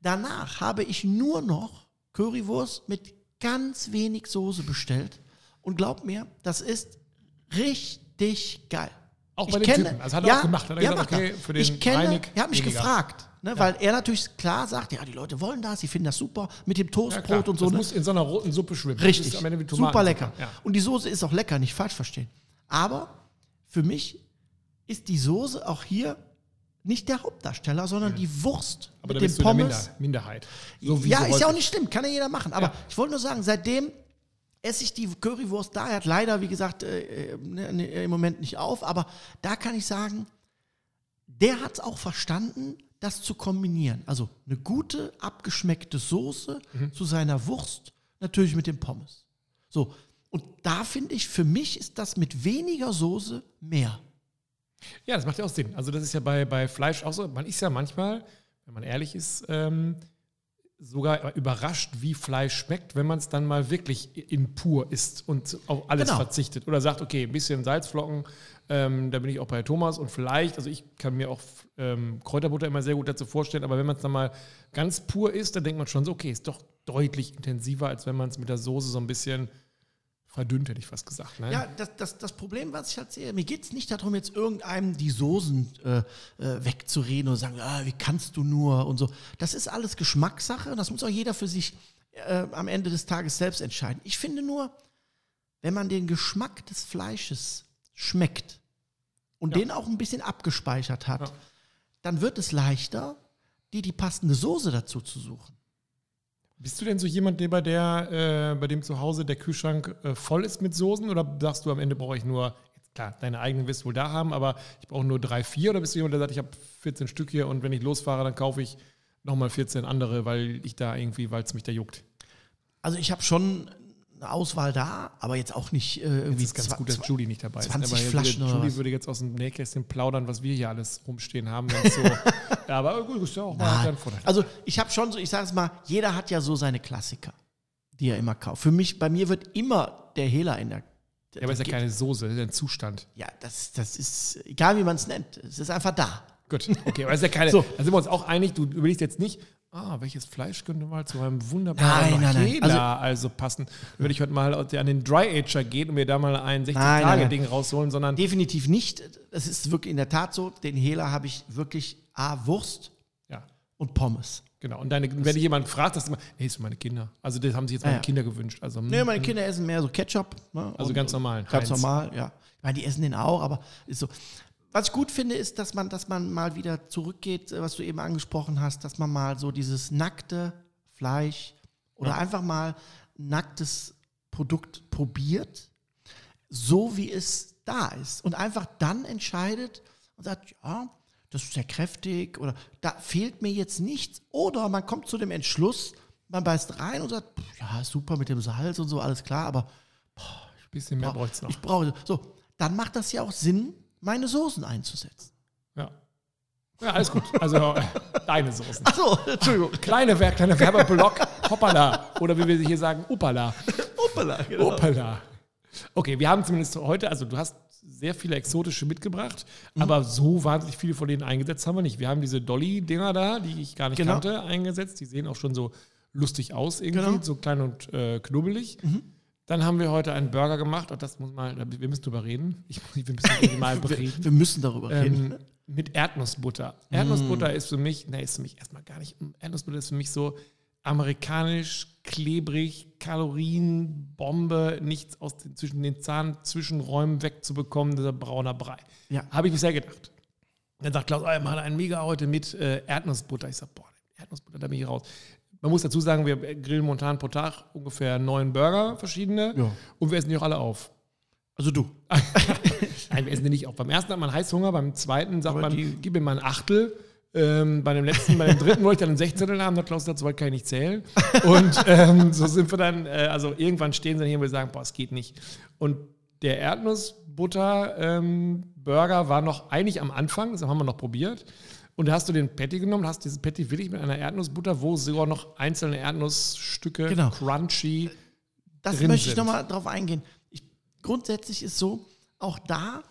Danach habe ich nur noch Currywurst mit ganz wenig Soße bestellt. Und glaub mir, das ist richtig geil. Auch bei ich den kenne, Typen. Also hat er ja, auch gemacht. Hat er ja, gesagt, okay, für den ich kenne, Reinig er hat mich weniger. gefragt. Ne, ja. Weil er natürlich klar sagt, ja, die Leute wollen das, sie finden das super mit dem Toastbrot ja, und so. Das ne? muss in so einer roten Suppe schwimmen. Richtig, super lecker. Ja. Und die Soße ist auch lecker, nicht falsch verstehen. Aber für mich ist die Soße auch hier nicht der Hauptdarsteller, sondern die Wurst Aber mit dem Pommes. Minderheit. So ja, ist ja auch nicht schlimm, kann ja jeder machen. Aber ich wollte nur sagen, seitdem esse ich die Currywurst da. Er hat leider, wie gesagt, äh, äh, ne, ne, im Moment nicht auf. Aber da kann ich sagen, der hat es auch verstanden, das zu kombinieren. Also eine gute, abgeschmeckte Soße mhm. zu seiner Wurst, natürlich mit dem Pommes. So, und da finde ich, für mich ist das mit weniger Soße mehr. Ja, das macht ja auch Sinn. Also das ist ja bei, bei Fleisch auch so. Man ist ja manchmal, wenn man ehrlich ist, ähm, sogar überrascht, wie Fleisch schmeckt, wenn man es dann mal wirklich in pur isst und auf alles genau. verzichtet. Oder sagt, okay, ein bisschen Salzflocken, ähm, da bin ich auch bei Thomas und vielleicht, also ich kann mir auch ähm, Kräuterbutter immer sehr gut dazu vorstellen, aber wenn man es dann mal ganz pur isst, dann denkt man schon so, okay, ist doch deutlich intensiver, als wenn man es mit der Soße so ein bisschen verdünnt, hätte ich fast gesagt. Ne? Ja, das, das, das Problem, was ich halt sehe, mir geht es nicht darum, jetzt irgendeinem die Soßen äh, äh, wegzureden und sagen, ah, wie kannst du nur und so. Das ist alles Geschmackssache und das muss auch jeder für sich äh, am Ende des Tages selbst entscheiden. Ich finde nur, wenn man den Geschmack des Fleisches schmeckt und ja. den auch ein bisschen abgespeichert hat, ja. dann wird es leichter, die die passende Soße dazu zu suchen. Bist du denn so jemand, der bei, der, äh, bei dem zu Hause der Kühlschrank äh, voll ist mit Soßen oder sagst du am Ende brauche ich nur, klar, deine eigenen wirst du wohl da haben, aber ich brauche nur drei, vier oder bist du jemand, der sagt, ich habe 14 Stück hier und wenn ich losfahre, dann kaufe ich nochmal 14 andere, weil ich da irgendwie, weil es mich da juckt? Also ich habe schon eine Auswahl da, aber jetzt auch nicht äh, irgendwie. Es ist ganz gut, dass Julie nicht dabei 20 ist. Aber Flaschen Julie, Julie würde jetzt aus dem Nähkästchen plaudern, was wir hier alles rumstehen haben. So, ja, aber gut, ist ja auch mal Vorteil. Also ich habe schon so, ich sage es mal, jeder hat ja so seine Klassiker, die er immer kauft. Für mich, bei mir wird immer der Hehler in der ja, aber es ist ja keine Soße, das ist ein Zustand. Ja, das, das ist, egal wie man es nennt, es ist einfach da. Gut, okay, aber es ist ja keine, so. da sind wir uns auch einig, du überlegst jetzt nicht, ah, welches Fleisch könnte mal zu einem wunderbaren nein, nein, nein. Also, also, passen. Würde ich heute mal an den Dry Ager gehen und mir da mal ein 60-Tage-Ding rausholen, sondern. Definitiv nicht. Es ist wirklich in der Tat so, den Hehler habe ich wirklich A, Wurst ja. und Pommes. Genau. Und deine, wenn dich jemand fragt, das ist immer, das sind meine Kinder. Also das haben sich jetzt meine ja, Kinder gewünscht. Also, nee, meine Kinder essen mehr so Ketchup. Ne, also ganz normal. Ganz Heinz. normal, ja. Ich meine, die essen den auch, aber ist so. Was ich gut finde, ist, dass man, dass man mal wieder zurückgeht, was du eben angesprochen hast, dass man mal so dieses nackte Fleisch oder ja. einfach mal nacktes Produkt probiert. so wie es da ist. Und einfach dann entscheidet und sagt, ja, das ist sehr kräftig oder da fehlt mir jetzt nichts. Oder man kommt zu dem Entschluss, man beißt rein und sagt, ja, super mit dem Salz und so, alles klar, aber ein bisschen mehr bräuchte es noch. Ich brauche, so, dann macht das ja auch Sinn, meine Soßen einzusetzen. Ja. Ja, alles gut. Also deine Soßen. Achso, Entschuldigung. Kleine, kleiner Werbeblock. Hoppala. Oder wie wir hier sagen, Uppala. Uppala, genau. Uppala. Okay, wir haben zumindest heute, also du hast sehr viele exotische mitgebracht, mhm. aber so wahnsinnig viele von denen eingesetzt haben wir nicht. Wir haben diese Dolly-Dinger da, die ich gar nicht genau. kannte, eingesetzt. Die sehen auch schon so lustig aus irgendwie, genau. so klein und äh, knubbelig. Mhm. Dann haben wir heute einen Burger gemacht, und das muss mal, wir müssen darüber reden. Ich, wir müssen mal reden. Wir, müssen darüber ähm, reden. Mit Erdnussbutter. Erdnussbutter mm. ist für mich, ne, ist für mich erstmal gar nicht. Erdnussbutter ist für mich so amerikanisch, klebrig, Kalorienbombe, nichts aus den, zwischen den Zahnzwischenräumen wegzubekommen, dieser brauner Brei. Ja. Habe ich sehr gedacht. Dann sagt Klaus, oh, wir machen einen Mega heute mit äh, Erdnussbutter. Ich sage, boah, Erdnussbutter, da bin ich raus. Man muss dazu sagen, wir grillen momentan pro Tag ungefähr neun Burger, verschiedene. Ja. Und wir essen die auch alle auf. Also du. Nein, wir essen die nicht auf. Beim ersten hat man Heißhunger, beim zweiten sagt Aber man, gib mir mal ein Achtel. Ähm, bei dem letzten, bei dem dritten wollte ich dann ein Sechzehntel haben, der Klaus dazu weit kann ich nicht zählen. Und ähm, so sind wir dann, äh, also irgendwann stehen sie hier und wir sagen, boah, es geht nicht. Und der Erdnussbutter-Burger ähm, war noch eigentlich am Anfang, das haben wir noch probiert. Und da hast du den Patty genommen, hast dieses Patty wirklich mit einer Erdnussbutter, wo sogar noch einzelne Erdnussstücke genau. crunchy. Das drin möchte ich nochmal drauf eingehen. Ich, grundsätzlich ist so, auch da,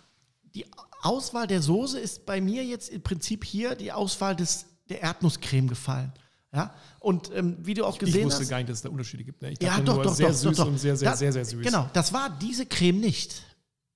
die Auswahl der Soße ist bei mir jetzt im Prinzip hier die Auswahl des, der Erdnusscreme gefallen. Ja, und ähm, wie du auch gesehen hast. Ich wusste hast, gar nicht, dass es da Unterschiede gibt. Ne? Ich dachte ja, doch, nur doch, sehr doch, süß doch, und sehr, sehr, das, sehr, sehr süß. Genau, das war diese Creme nicht.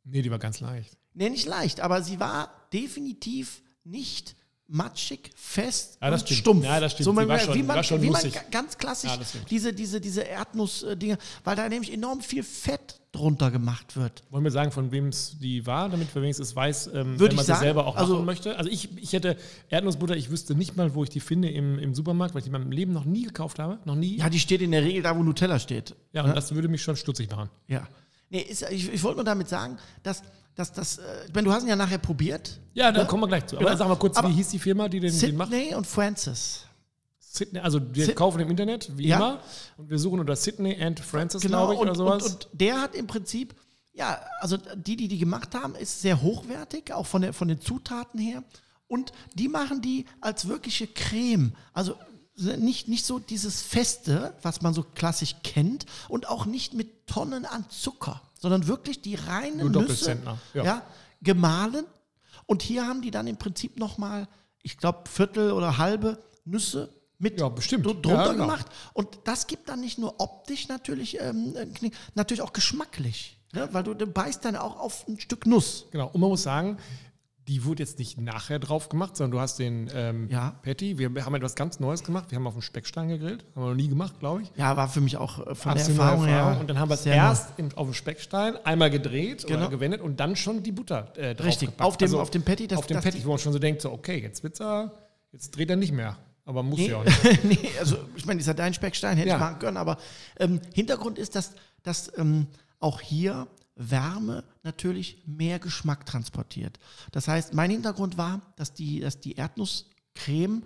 Nee, die war ganz leicht. Nee, nicht leicht, aber sie war definitiv nicht matschig, fest ja, und stumpf. Ja, das stimmt. So, man, schon, wie man, wie man ganz klassisch ja, diese, diese, diese Erdnuss-Dinge, weil da nämlich enorm viel Fett drunter gemacht wird. Wollen wir sagen, von wem es die war, damit wir wenigstens weiß, ähm, wenn man sie selber auch also, machen möchte? Also ich, ich hätte Erdnussbutter, ich wüsste nicht mal, wo ich die finde im, im Supermarkt, weil ich die in meinem Leben noch nie gekauft habe. Noch nie. Ja, die steht in der Regel da, wo Nutella steht. Ja, und das würde mich schon stutzig machen. Ja. Nee, ist, ich, ich wollte nur damit sagen, dass das, das, äh, ich meine, du hast ihn ja nachher probiert. Ja, da ne? kommen wir gleich zu. Aber genau. sag mal kurz, Aber wie hieß die Firma, die den, Sydney den macht? Sydney und Francis. Sydney, also wir Sid kaufen im Internet, wie ja. immer. Und wir suchen unter Sydney and Francis, genau, glaube ich, und, oder sowas. Und, und der hat im Prinzip, ja, also die, die die gemacht haben, ist sehr hochwertig, auch von, der, von den Zutaten her. Und die machen die als wirkliche Creme. Also nicht, nicht so dieses Feste, was man so klassisch kennt, und auch nicht mit Tonnen an Zucker sondern wirklich die reinen Nüsse ja. ja. gemahlen. Und hier haben die dann im Prinzip nochmal, ich glaube, Viertel oder halbe Nüsse mit ja, bestimmt. drunter ja, genau. gemacht. Und das gibt dann nicht nur optisch natürlich, ähm, natürlich auch geschmacklich. Ne? Weil du, du beißt dann auch auf ein Stück Nuss. Genau. Und man muss sagen, die wurde jetzt nicht nachher drauf gemacht, sondern du hast den ähm, ja. Patty. Wir haben etwas ganz Neues gemacht. Wir haben auf dem Speckstein gegrillt. Haben wir noch nie gemacht, glaube ich. Ja, war für mich auch äh, von der Erfahrung, Erfahrung, her. Und dann haben wir es erst im, auf dem Speckstein einmal gedreht genau. oder gewendet und dann schon die Butter äh, drauf Richtig, gepackt. auf dem, also, auf dem Patty. Das, auf dem Patty, wo man schon so denkt, so, okay, jetzt wird's er, jetzt dreht er nicht mehr. Aber muss nee, ja auch nicht. nee, also ich meine, dieser dein Speckstein hätte ja. ich machen können, aber ähm, Hintergrund ist, dass, dass ähm, auch hier Wärme natürlich mehr Geschmack transportiert. Das heißt, mein Hintergrund war, dass die, dass die Erdnusscreme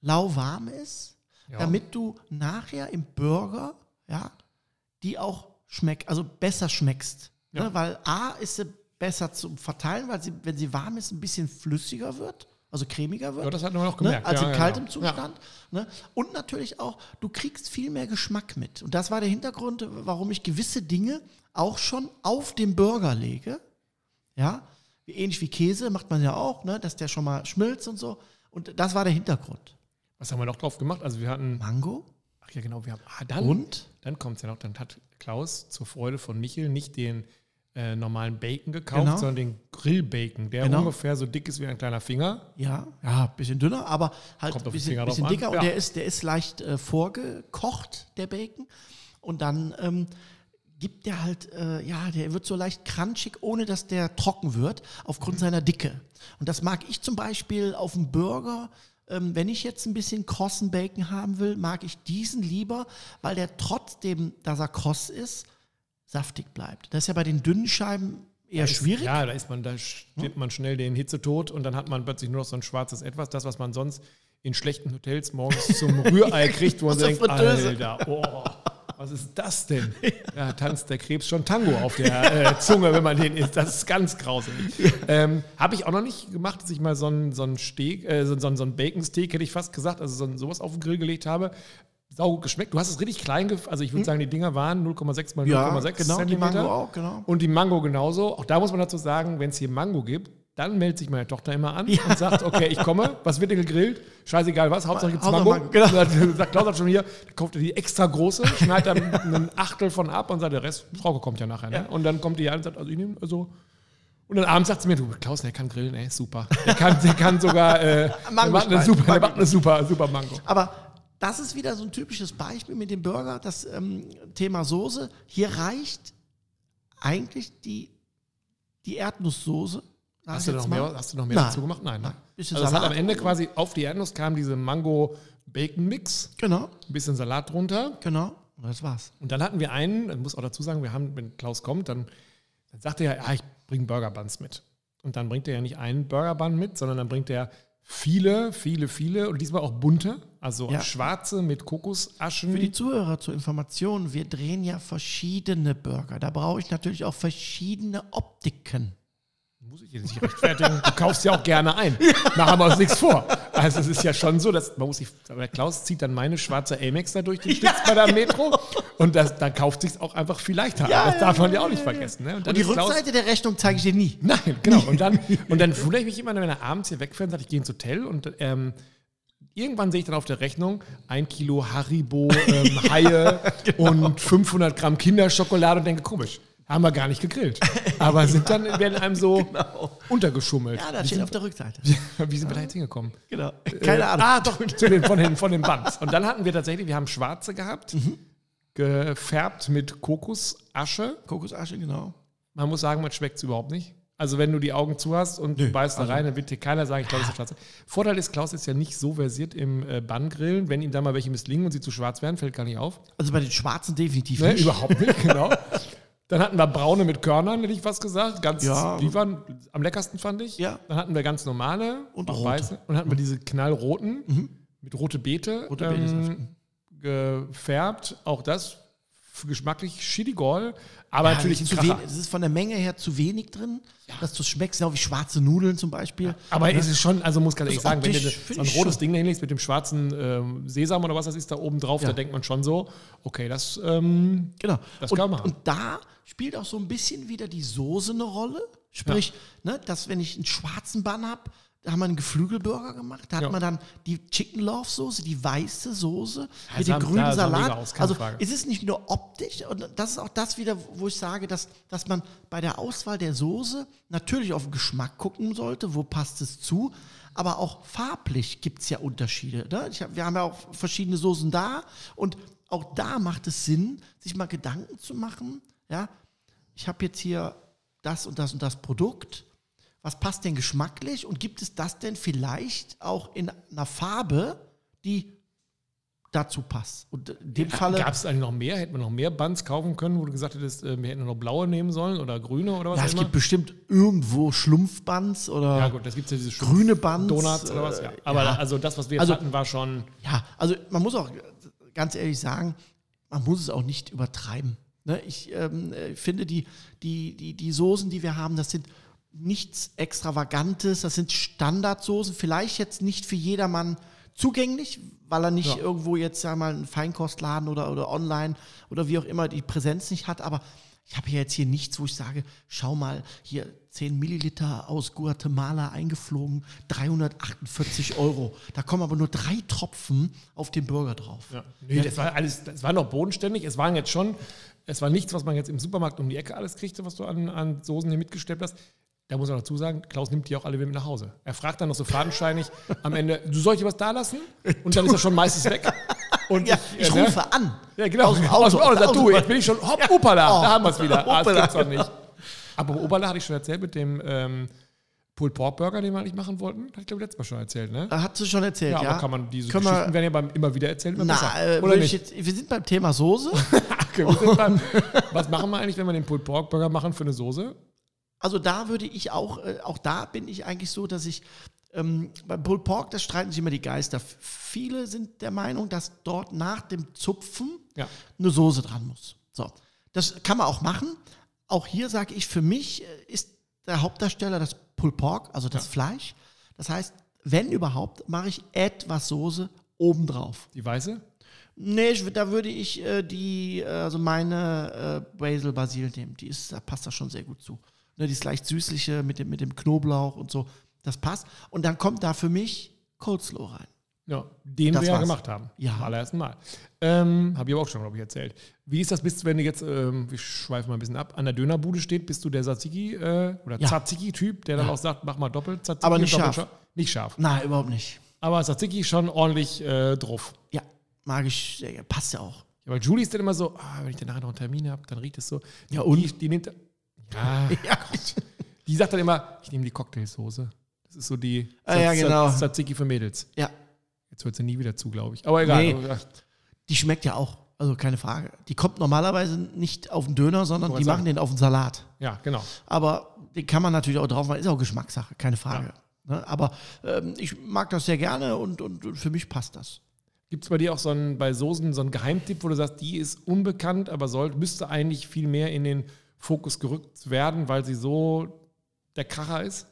lauwarm ist, ja. damit du nachher im Burger ja, die auch schmeckt, also besser schmeckst. Ja. Ne? Weil A ist sie besser zu verteilen, weil sie, wenn sie warm ist, ein bisschen flüssiger wird also cremiger wird. Ja, das hat man auch ne? gemerkt. Ne? Als ja, in kaltem ja. Zustand. Ne? Und natürlich auch, du kriegst viel mehr Geschmack mit. Und das war der Hintergrund, warum ich gewisse Dinge auch schon auf dem Burger lege. Ja, ähnlich wie Käse macht man ja auch, ne? dass der schon mal schmilzt und so. Und das war der Hintergrund. Was haben wir noch drauf gemacht? Also wir hatten Mango. Ach ja, genau. Wir haben, ah, dann, und? Dann kommt es ja noch, dann hat Klaus zur Freude von Michel nicht den äh, normalen Bacon gekauft, genau. sondern den Grillbacon, der genau. ungefähr so dick ist wie ein kleiner Finger. Ja, ja, bisschen dünner, aber halt ein bisschen, bisschen dicker. Und der ist, der ist leicht äh, vorgekocht, der Bacon. Und dann ähm, gibt der halt, äh, ja, der wird so leicht crunchig, ohne dass der trocken wird, aufgrund mhm. seiner Dicke. Und das mag ich zum Beispiel auf dem Burger. Ähm, wenn ich jetzt ein bisschen krossen Bacon haben will, mag ich diesen lieber, weil der trotzdem, dass er kross ist, saftig bleibt. Das ist ja bei den dünnen Scheiben eher ist, schwierig. Ja, da ist man, da stirbt man schnell den Hitzetod und dann hat man plötzlich nur noch so ein schwarzes Etwas, das, was man sonst in schlechten Hotels morgens zum Rührei kriegt, wo man denkt, Alter, oh, was ist das denn? Ja, tanzt der Krebs schon Tango auf der äh, Zunge, wenn man den isst. Das ist ganz grauselig. Ähm, Habe ich auch noch nicht gemacht, dass ich mal so einen so Steak, äh, so, so, so einen Bacon-Steak, hätte ich fast gesagt, also so, sowas auf den Grill gelegt habe sau geschmeckt. Du hast es richtig klein, also ich würde hm. sagen, die Dinger waren 0,6 mal 0,6 ja, genau, Zentimeter. Die Mango auch, genau. Und die Mango genauso. Auch da muss man dazu sagen, wenn es hier Mango gibt, dann meldet sich meine Tochter immer an ja. und sagt, okay, ich komme, was wird denn gegrillt? Scheißegal was, Hauptsache gibt es Mango. Mango. Genau. Dann sagt Klaus schon hier, dann kauft er die extra große, schneidet dann einen Achtel von ab und sagt, der Rest, Frau kommt ja nachher. Ne? Ja. Und dann kommt die an und sagt, also ich nehme, also und dann abends sagt sie mir, du, Klaus, der kann grillen, ey, super. Der kann, der kann sogar, äh, der macht eine super, der macht eine super, super Mango. Aber das ist wieder so ein typisches Beispiel mit dem Burger, das ähm, Thema Soße. Hier reicht eigentlich die, die Erdnusssoße. Hast du, noch mehr, hast du noch mehr Nein. dazu gemacht? Nein. Ne? Also es hat am Ende quasi auf die Erdnuss kam diese Mango-Bacon-Mix. Genau. Ein bisschen Salat drunter. Genau. Und das war's. Und dann hatten wir einen, ich muss auch dazu sagen, wir haben, wenn Klaus kommt, dann, dann sagt er ja, ich bringe Burger Buns mit. Und dann bringt er ja nicht einen Burger Bun mit, sondern dann bringt er viele, viele, viele und diesmal auch bunte, also ja. schwarze mit Kokosaschen. Für die Zuhörer zur Information, wir drehen ja verschiedene Burger. Da brauche ich natürlich auch verschiedene Optiken. Muss ich dir nicht rechtfertigen. Du kaufst ja auch gerne ein. Machen wir uns nichts vor. Also es ist ja schon so, dass man muss sich, der Klaus zieht dann meine schwarze Amex da durch den Stütz bei der Metro und das, dann kauft sich auch einfach viel leichter. Ja, das darf man ja auch nicht vergessen. Ne? Und, und die Rückseite der Rechnung zeige ich dir nie. Nein, genau. Und dann, und dann wundere ich mich immer, wenn er abends hier wegfährt und sagt, ich gehe ins Hotel und ähm, irgendwann sehe ich dann auf der Rechnung ein Kilo Haribo, ähm, Haie genau. und 500 Gramm Kinderschokolade und denke, komisch haben wir gar nicht gegrillt. Aber sind dann, werden einem so genau. untergeschummelt. Ja, da steht auf der Rückseite. Wie sind wir da jetzt hingekommen? Genau. Keine Ahnung. ah, doch, zu den, von, den, von den Bands. Und dann hatten wir tatsächlich, wir haben schwarze gehabt, mhm. gefärbt mit Kokosasche. Kokosasche, genau. Man muss sagen, man schmeckt es überhaupt nicht. Also wenn du die Augen zu hast und Nö, du beißt da also rein, dann wird dir keiner sagen, ich glaube, das ist schwarze. Vorteil ist, Klaus ist ja nicht so versiert im äh, Banngrillen. Wenn ihm da mal welche misslingen und sie zu schwarz werden, fällt gar nicht auf. Also bei den Schwarzen definitiv ne, nicht. Überhaupt nicht, genau. Dann hatten wir braune mit Körnern, hätte ich was gesagt. Ganz, ja. Die waren am leckersten, fand ich. Ja. Dann hatten wir ganz normale und auch weiße. Und dann hatten wir diese knallroten mhm. mit rote Beete, rote Beete ähm, gefärbt. Auch das geschmacklich Chili-Gol, aber ja, natürlich zu wenig, Es ist von der Menge her zu wenig drin, ja. dass du schmeckst, genau wie schwarze Nudeln zum Beispiel. Ja, aber ja. es ist schon, also muss ganz ehrlich sagen, wenn du so ein rotes Ding hinlegst mit dem schwarzen ähm, Sesam oder was das ist da oben drauf, da denkt man schon so, okay, das, ähm, genau. das kann man machen. Und da spielt auch so ein bisschen wieder die Soße eine Rolle. Sprich, ne, dass wenn ich einen schwarzen Bann habe, haben wir einen Geflügelburger gemacht. Da hat ja. man dann die Chicken Love Soße, die weiße Soße ja, mit dem grünen da, Salat. Aus, also Frage. es ist nicht nur optisch, und das ist auch das wieder, wo ich sage, dass, dass man bei der Auswahl der Soße natürlich auf den Geschmack gucken sollte, wo passt es zu. Aber auch farblich gibt es ja Unterschiede. Ne? Hab, wir haben ja auch verschiedene Soßen da und auch da macht es Sinn, sich mal Gedanken zu machen. Ja, ich habe jetzt hier das und das und das Produkt was passt denn geschmacklich und gibt es das denn vielleicht auch in einer Farbe, die dazu passt? Und in dem ja, Falle. Gab es eigentlich noch mehr? Hätten wir noch mehr Buns kaufen können, wo du gesagt hättest, äh, wir hätten noch blaue nehmen sollen oder grüne oder was? Ja, es immer? gibt bestimmt irgendwo Schlumpfbuns oder. Ja, gut, das gibt ja diese grüne Buns. Donuts oder was, ja. Äh, Aber ja. also das, was wir jetzt also, hatten, war schon. Ja, also man muss auch ganz ehrlich sagen, man muss es auch nicht übertreiben. Ne? Ich ähm, äh, finde, die, die, die, die Soßen, die wir haben, das sind nichts Extravagantes, das sind Standardsoßen, vielleicht jetzt nicht für jedermann zugänglich, weil er nicht ja. irgendwo jetzt ja mal einen Feinkostladen oder, oder online oder wie auch immer die Präsenz nicht hat, aber ich habe hier jetzt hier nichts, wo ich sage, schau mal, hier 10 Milliliter aus Guatemala eingeflogen, 348 Euro. Da kommen aber nur drei Tropfen auf den Burger drauf. Ja. Nee, das war alles, das war noch bodenständig. Es waren jetzt schon, es war nichts, was man jetzt im Supermarkt um die Ecke alles kriegte, was du an, an Soßen hier mitgestellt hast. Da muss man dazu sagen, Klaus nimmt die auch alle wieder mit nach Hause. Er fragt dann noch so fadenscheinig am Ende, du soll ich dir was da lassen? Und dann ist er schon meistens weg. Und ja, ich, ich äh, rufe ne? an. Ja, genau. Aus dem Auto. Aus dem Auto. Sag, du, jetzt bin ich schon, hopp, Opala, oh, da haben wir es wieder. Ah, das gibt's doch nicht. Aber Opala hatte ich schon erzählt mit dem ähm, Pulled Pork Burger, den wir eigentlich machen wollten. Hatte ich glaube letztes Mal schon erzählt, ne? Hat sie schon erzählt, ja. ja. aber kann man diese Können Geschichten werden ja beim, immer wieder erzählen. Na, äh, Oder nicht? Jetzt, wir sind beim Thema Soße. Okay, was machen wir eigentlich, wenn wir den Pulled Pork Burger machen für eine Soße? Also da würde ich auch, äh, auch da bin ich eigentlich so, dass ich ähm, beim Pulled Pork, da streiten sich immer die Geister. Viele sind der Meinung, dass dort nach dem Zupfen ja. eine Soße dran muss. So, das kann man auch machen. Auch hier sage ich, für mich äh, ist der Hauptdarsteller das Pulled Pork, also das ja. Fleisch. Das heißt, wenn überhaupt, mache ich etwas Soße obendrauf. Die weiße? Nee, da würde ich äh, die, also meine äh, Basil Basil nehmen. Die ist, da passt das schon sehr gut zu. Ne, dieses leicht süßliche mit dem, mit dem Knoblauch und so, das passt. Und dann kommt da für mich Coleslaw rein. Ja, den das wir ja gemacht haben. Ja. Am allerersten Mal. Ähm, Habe ich aber auch schon, glaube ich, erzählt. Wie ist das, bist du, wenn du jetzt, ähm, wir schweifen mal ein bisschen ab, an der Dönerbude steht, bist du der Tzatziki äh, oder ja. Tzatziki-Typ, der dann ja. auch sagt, mach mal doppelt Tzatziki. Aber nicht scharf. scharf. Nicht scharf. Nein, überhaupt nicht. Aber Tzatziki schon ordentlich äh, drauf. Ja, mag ich, ja, passt ja auch. Ja, weil Julie ist dann immer so, ah, wenn ich dann nachher noch einen Termin habe, dann riecht es so. Ja, und? Die, die nimmt, ja, ja. Die sagt dann immer, ich nehme die Cocktailsoße. Das ist so die ah, ja, genau. Tzatziki für Mädels. Ja. Jetzt hört sie nie wieder zu, glaube ich. Aber egal. Nee, die schmeckt ja auch. Also keine Frage. Die kommt normalerweise nicht auf den Döner, sondern die machen den auf den Salat. Ja, genau. Aber den kann man natürlich auch drauf machen. Ist auch Geschmackssache, keine Frage. Ja. Ne? Aber ähm, ich mag das sehr gerne und, und, und für mich passt das. Gibt es bei dir auch so einen, bei Soßen so einen Geheimtipp, wo du sagst, die ist unbekannt, aber soll, müsste eigentlich viel mehr in den Fokus gerückt werden, weil sie so der Kracher ist?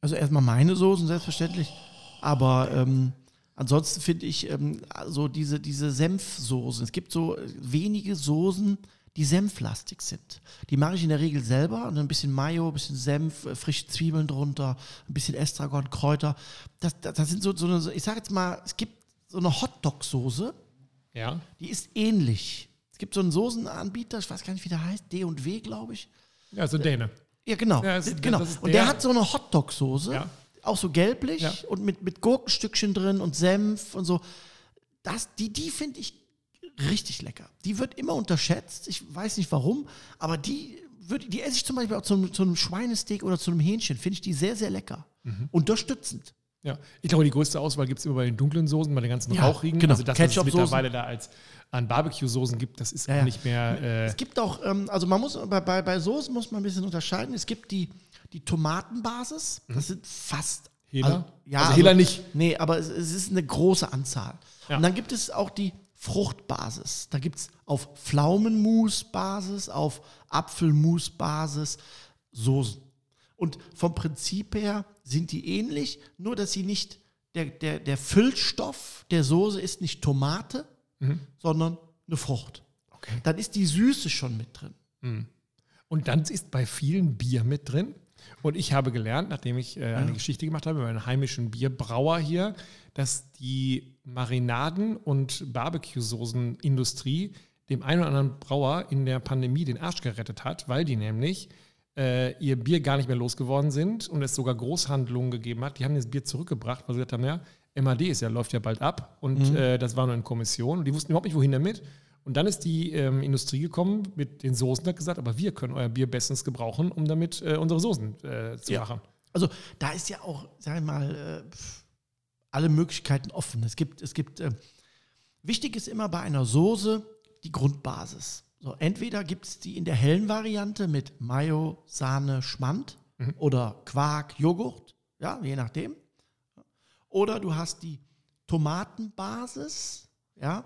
Also erstmal meine Soßen, selbstverständlich. Aber ähm, ansonsten finde ich ähm, so diese, diese Senfsoßen. Es gibt so wenige Soßen, die senflastig sind. Die mache ich in der Regel selber. Und ein bisschen Mayo, ein bisschen Senf, äh, frische Zwiebeln drunter, ein bisschen Estragon, Kräuter. Das, das, das sind so, so eine, ich sage jetzt mal, es gibt so eine Hotdog-Soße. Ja. Die ist ähnlich. Es gibt so einen Soßenanbieter, ich weiß gar nicht, wie der heißt, D und W, glaube ich. Ja, so Däne. Ja, genau. Ja, ist, genau. und der, der, hat so eine Hotdog-Soße, ja. auch so gelblich ja. und mit, mit Gurkenstückchen drin und Senf und so. Das, die die finde ich richtig lecker. Die wird immer unterschätzt. Ich weiß nicht warum, aber die, würd, die esse ich zum Beispiel auch zu, zu einem Schweinesteak oder zu einem Hähnchen. Finde ich die sehr, sehr lecker. Mhm. Unterstützend. Ja, ich glaube, die größte Auswahl gibt es immer bei den dunklen Soßen, bei den ganzen ja, rauchigen. Genau. Also das, was es mittlerweile da als an Barbecue-Soßen gibt, das ist ja, auch nicht mehr. Äh es gibt auch, ähm, also man muss bei, bei, bei Soßen muss man ein bisschen unterscheiden. Es gibt die, die Tomatenbasis, das mhm. sind fast Hela? Also, ja, also Hela nicht. Nee, aber es, es, ist eine große Anzahl. Ja. Und dann gibt es auch die Fruchtbasis. Da gibt es auf Pflaumenmus-Basis, auf Apfelmus-Basis Soßen. Und vom Prinzip her sind die ähnlich, nur dass sie nicht, der, der, der Füllstoff der Soße ist nicht Tomate, mhm. sondern eine Frucht. Okay. Dann ist die Süße schon mit drin. Mhm. Und dann ist bei vielen Bier mit drin. Und ich habe gelernt, nachdem ich äh, eine ja. Geschichte gemacht habe über einen heimischen Bierbrauer hier, dass die Marinaden- und Barbecue-Soßen-Industrie dem einen oder anderen Brauer in der Pandemie den Arsch gerettet hat, weil die nämlich äh, ihr Bier gar nicht mehr losgeworden sind und es sogar Großhandlungen gegeben hat. Die haben das Bier zurückgebracht, weil sie gesagt haben, ja, MAD ist ja, läuft ja bald ab und mhm. äh, das war nur in Kommission und die wussten überhaupt nicht, wohin damit. Und dann ist die ähm, Industrie gekommen mit den Soßen und hat gesagt, aber wir können euer Bier bestens gebrauchen, um damit äh, unsere Soßen äh, zu ja. machen. Also da ist ja auch, sag ich mal, äh, alle Möglichkeiten offen. Es gibt, es gibt, äh, wichtig ist immer bei einer Soße die Grundbasis. So, entweder gibt es die in der hellen Variante mit Mayo, Sahne, Schmand mhm. oder Quark, Joghurt, ja, je nachdem. Oder du hast die Tomatenbasis, ja,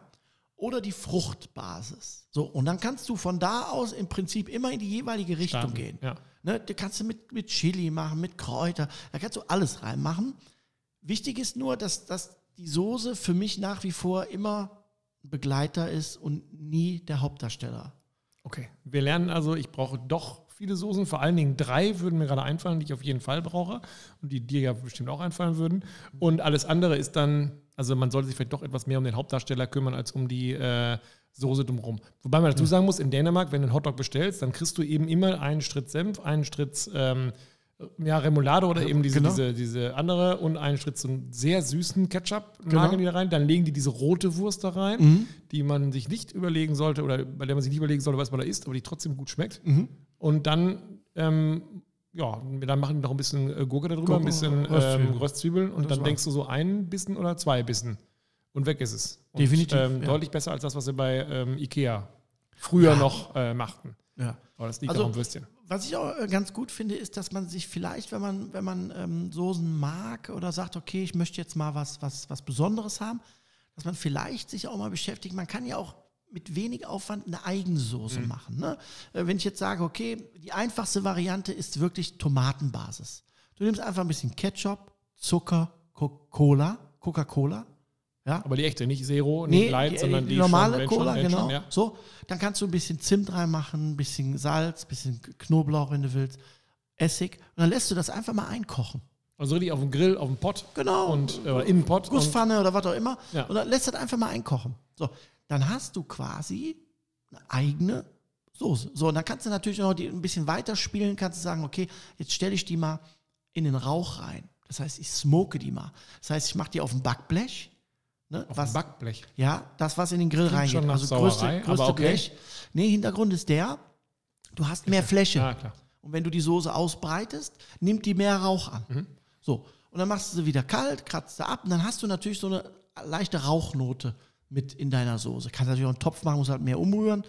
oder die Fruchtbasis. So, und dann kannst du von da aus im Prinzip immer in die jeweilige Richtung Starten, gehen. Ja. Ne, da kannst du mit, mit Chili machen, mit Kräuter, da kannst du alles reinmachen. Wichtig ist nur, dass, dass die Soße für mich nach wie vor immer Begleiter ist und nie der Hauptdarsteller. Okay, wir lernen also, ich brauche doch viele Soßen, vor allen Dingen drei würden mir gerade einfallen, die ich auf jeden Fall brauche und die dir ja bestimmt auch einfallen würden. Und alles andere ist dann, also man sollte sich vielleicht doch etwas mehr um den Hauptdarsteller kümmern als um die äh, Soße drumherum. Wobei man dazu sagen muss, in Dänemark, wenn du einen Hotdog bestellst, dann kriegst du eben immer einen Schritt Senf, einen Schritt ähm, ja, Remoulade oder eben diese, genau. diese, diese andere und einen Schritt zum sehr süßen Ketchup genau. die da rein. Dann legen die diese rote Wurst da rein, mhm. die man sich nicht überlegen sollte oder bei der man sich nicht überlegen sollte, was man da isst, aber die trotzdem gut schmeckt. Mhm. Und dann, ähm, ja, dann machen die noch ein bisschen äh, Gurke darüber, Gurke, ein bisschen ähm, Röstzwiebeln und dann denkst du so ein Bissen oder zwei Bissen und weg ist es. Und, Definitiv. Ähm, ja. Deutlich besser als das, was sie bei ähm, Ikea früher ja. noch äh, machten. Ja. Aber das liegt also, auch am Würstchen. Was ich auch äh, ganz gut finde, ist, dass man sich vielleicht, wenn man, wenn man ähm, Soßen mag oder sagt, okay, ich möchte jetzt mal was, was, was Besonderes haben, dass man vielleicht sich auch mal beschäftigt. Man kann ja auch mit wenig Aufwand eine Eigensoße mhm. machen. Ne? Äh, wenn ich jetzt sage, okay, die einfachste Variante ist wirklich Tomatenbasis. Du nimmst einfach ein bisschen Ketchup, Zucker, Cola, Coca-Cola. Ja? Aber die echte, nicht Zero, nicht nee, Light, die, sondern die, die normale schon, Cola, schon, genau. Schon, ja. So, dann kannst du ein bisschen Zimt reinmachen, ein bisschen Salz, ein bisschen Knoblauch, wenn du willst, Essig. Und dann lässt du das einfach mal einkochen. Also richtig auf dem Grill, auf dem Pott. Genau. Und äh, in den Pott. Gusspfanne oder was auch immer. Ja. Und dann lässt du das einfach mal einkochen. So, dann hast du quasi eine eigene Soße. So, und dann kannst du natürlich noch die ein bisschen weiterspielen, kannst du sagen, okay, jetzt stelle ich die mal in den Rauch rein. Das heißt, ich smoke die mal. Das heißt, ich mache die auf dem Backblech. Ne, auf was, Backblech? Ja, das, was in den Grill Klingt reingeht. Also Sauerei, größte, größte okay. Blech. Nee, Hintergrund ist der, du hast mehr Fläche. Ja, klar. Und wenn du die Soße ausbreitest, nimmt die mehr Rauch an. Mhm. So, und dann machst du sie wieder kalt, kratzt sie ab und dann hast du natürlich so eine leichte Rauchnote mit in deiner Soße. Kannst natürlich auch einen Topf machen, musst halt mehr umrühren.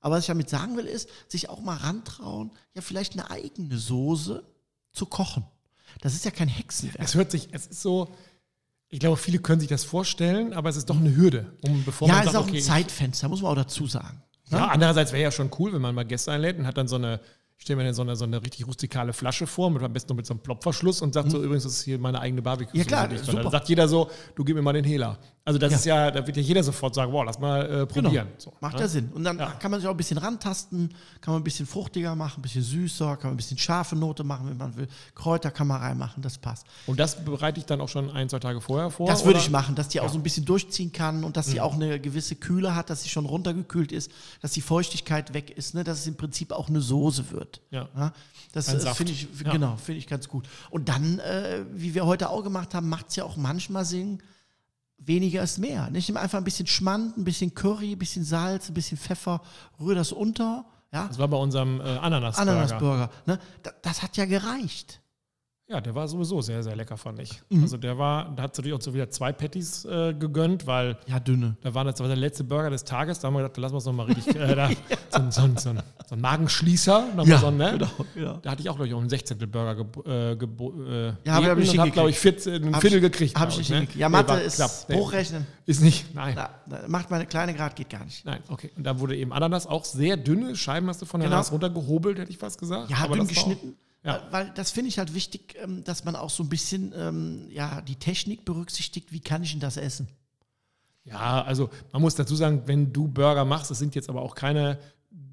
Aber was ich damit sagen will, ist, sich auch mal rantrauen, ja, vielleicht eine eigene Soße zu kochen. Das ist ja kein Hexenwerk. Es hört sich, es ist so, ich glaube, viele können sich das vorstellen, aber es ist doch eine Hürde, um bevor ja, man es ist sagt, auch okay, ein Zeitfenster, muss man auch dazu sagen. Ja, andererseits wäre ja schon cool, wenn man mal Gäste einlädt und hat dann so eine, ich stelle mir dann so eine, so eine richtig rustikale Flasche vor, mit am besten noch mit so einem Plopverschluss und sagt so, übrigens, das ist hier meine eigene barbecue Ja, klar, super. Dann sagt jeder so, du gib mir mal den Hehler. Also das Ja. ist ja, da wird ja jeder sofort sagen, wow, lass mal äh, probieren. Genau. So, Macht ne? ja Sinn. Und dann Ja. kann man sich auch ein bisschen rantasten, kann man ein bisschen fruchtiger machen, ein bisschen süßer, kann man ein bisschen scharfe Note machen, wenn man will. Kräuter kann man reinmachen, das passt. Und das bereite ich dann auch schon ein, zwei Tage vorher vor? Das würde ich machen, dass die auch Ja. Mhm. so ein bisschen durchziehen kann und dass sie auch eine gewisse Kühle hat, dass sie schon runtergekühlt ist, dass die Feuchtigkeit weg ist, ne? dass es im Prinzip auch eine Soße wird. Ja. Das Ein äh, finde ich, genau, finde ich ganz gut. Und dann, äh, wie wir heute auch gemacht haben, macht es ja auch manchmal Sinn, weniger ist mehr. Ich nehme einfach ein bisschen Schmand, ein bisschen Curry, ein bisschen Salz, ein bisschen Pfeffer, rühre das unter. Ja? Das war bei unserem äh, Ananas-Burger. Ananasburger. Ne? Da- Das hat ja gereicht. Ja, der war sowieso sehr, sehr lecker, fand ich. Mhm. Also der war, da hat natürlich auch so wieder zwei Patties äh, gegönnt, weil Ja, dünne. da war das war der letzte Burger des Tages. Da haben wir gedacht, lassen wir es nochmal richtig. Äh, da, so, ein- so, so, ein- so ein Magenschließer. Mal so, ne? Ja. Da hatte ich auch, glaube ich, auch einen 16. Burger gebo äh, äh, Ja, aber hab ich nicht habe, glaube ich, 14, ein Hab Viertel ich- gekriegt. Hab ich nicht ne? Ja, Nee, Mathe war ist knapp. Nee, hochrechnen. Ist nicht, nein. Da, da macht meine kleine Grad, geht gar nicht. Nein, okay. Und da wurde eben Ananas auch sehr dünne Scheiben hast du von der Genau. Ananas runtergehobelt, hätte ich fast gesagt. Ja, Aber dünn geschnitten. Ja. Weil das finde ich halt wichtig, ähm, dass man auch so ein bisschen ähm, ja, die Technik berücksichtigt. Wie kann ich denn das essen? Ja, also man muss dazu sagen, wenn du Burger machst, das sind jetzt aber auch keine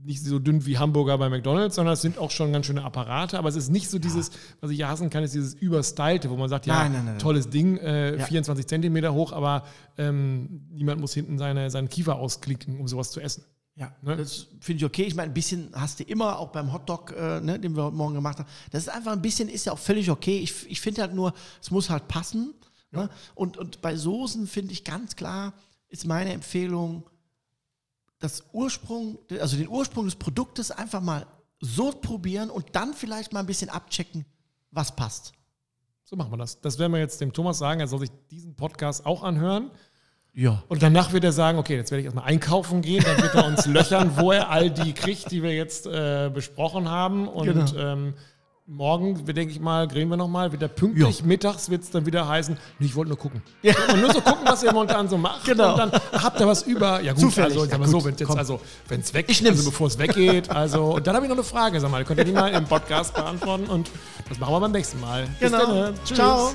nicht so dünn wie Hamburger bei McDonalds, sondern es sind auch schon ganz schöne Apparate. Aber es ist nicht so dieses, was ich hassen kann, ist dieses überstylte, wo man sagt, ja, Nein, nein, nein, nein. tolles Ding, äh, Ja. 24 Zentimeter hoch, aber ähm, niemand muss hinten seine, seinen Kiefer ausklicken, um sowas zu essen. Ja, Ne? das finde ich okay. Ich meine, ein bisschen hast du immer, auch beim Hotdog, äh, ne, den wir heute Morgen gemacht haben. Das ist einfach ein bisschen, ist ja auch völlig okay. Ich, ich finde halt nur, es muss halt passen. Ne? Und, und bei Soßen finde ich ganz klar, ist meine Empfehlung, das Ursprung, also den Ursprung des Produktes einfach mal so probieren und dann vielleicht mal ein bisschen abchecken, was passt. So machen wir das. Das werden wir jetzt dem Thomas sagen, er soll sich diesen Podcast auch anhören. Ja. Und danach wird er sagen, okay, jetzt werde ich erstmal einkaufen gehen, dann wird er uns löchern, wo er all die kriegt, die wir jetzt äh, besprochen haben. Und Genau. ähm, morgen, denke ich mal, grillen wir nochmal. Wieder pünktlich, Ja. mittags wird es dann wieder heißen, nee, ich wollte nur gucken. Ja. Und nur so gucken, was ihr momentan so macht. Genau. Und dann habt ihr was über. Ja gut, Zufällig. also, Ja, gut, so, wenn jetzt, komm. also, es weg nehm's. also bevor es weggeht. Also, und dann habe ich noch eine Frage, sag mal, könnt ihr die mal im Podcast beantworten und das machen wir beim nächsten Mal. Bis Genau. dann. Tschüss. Ciao.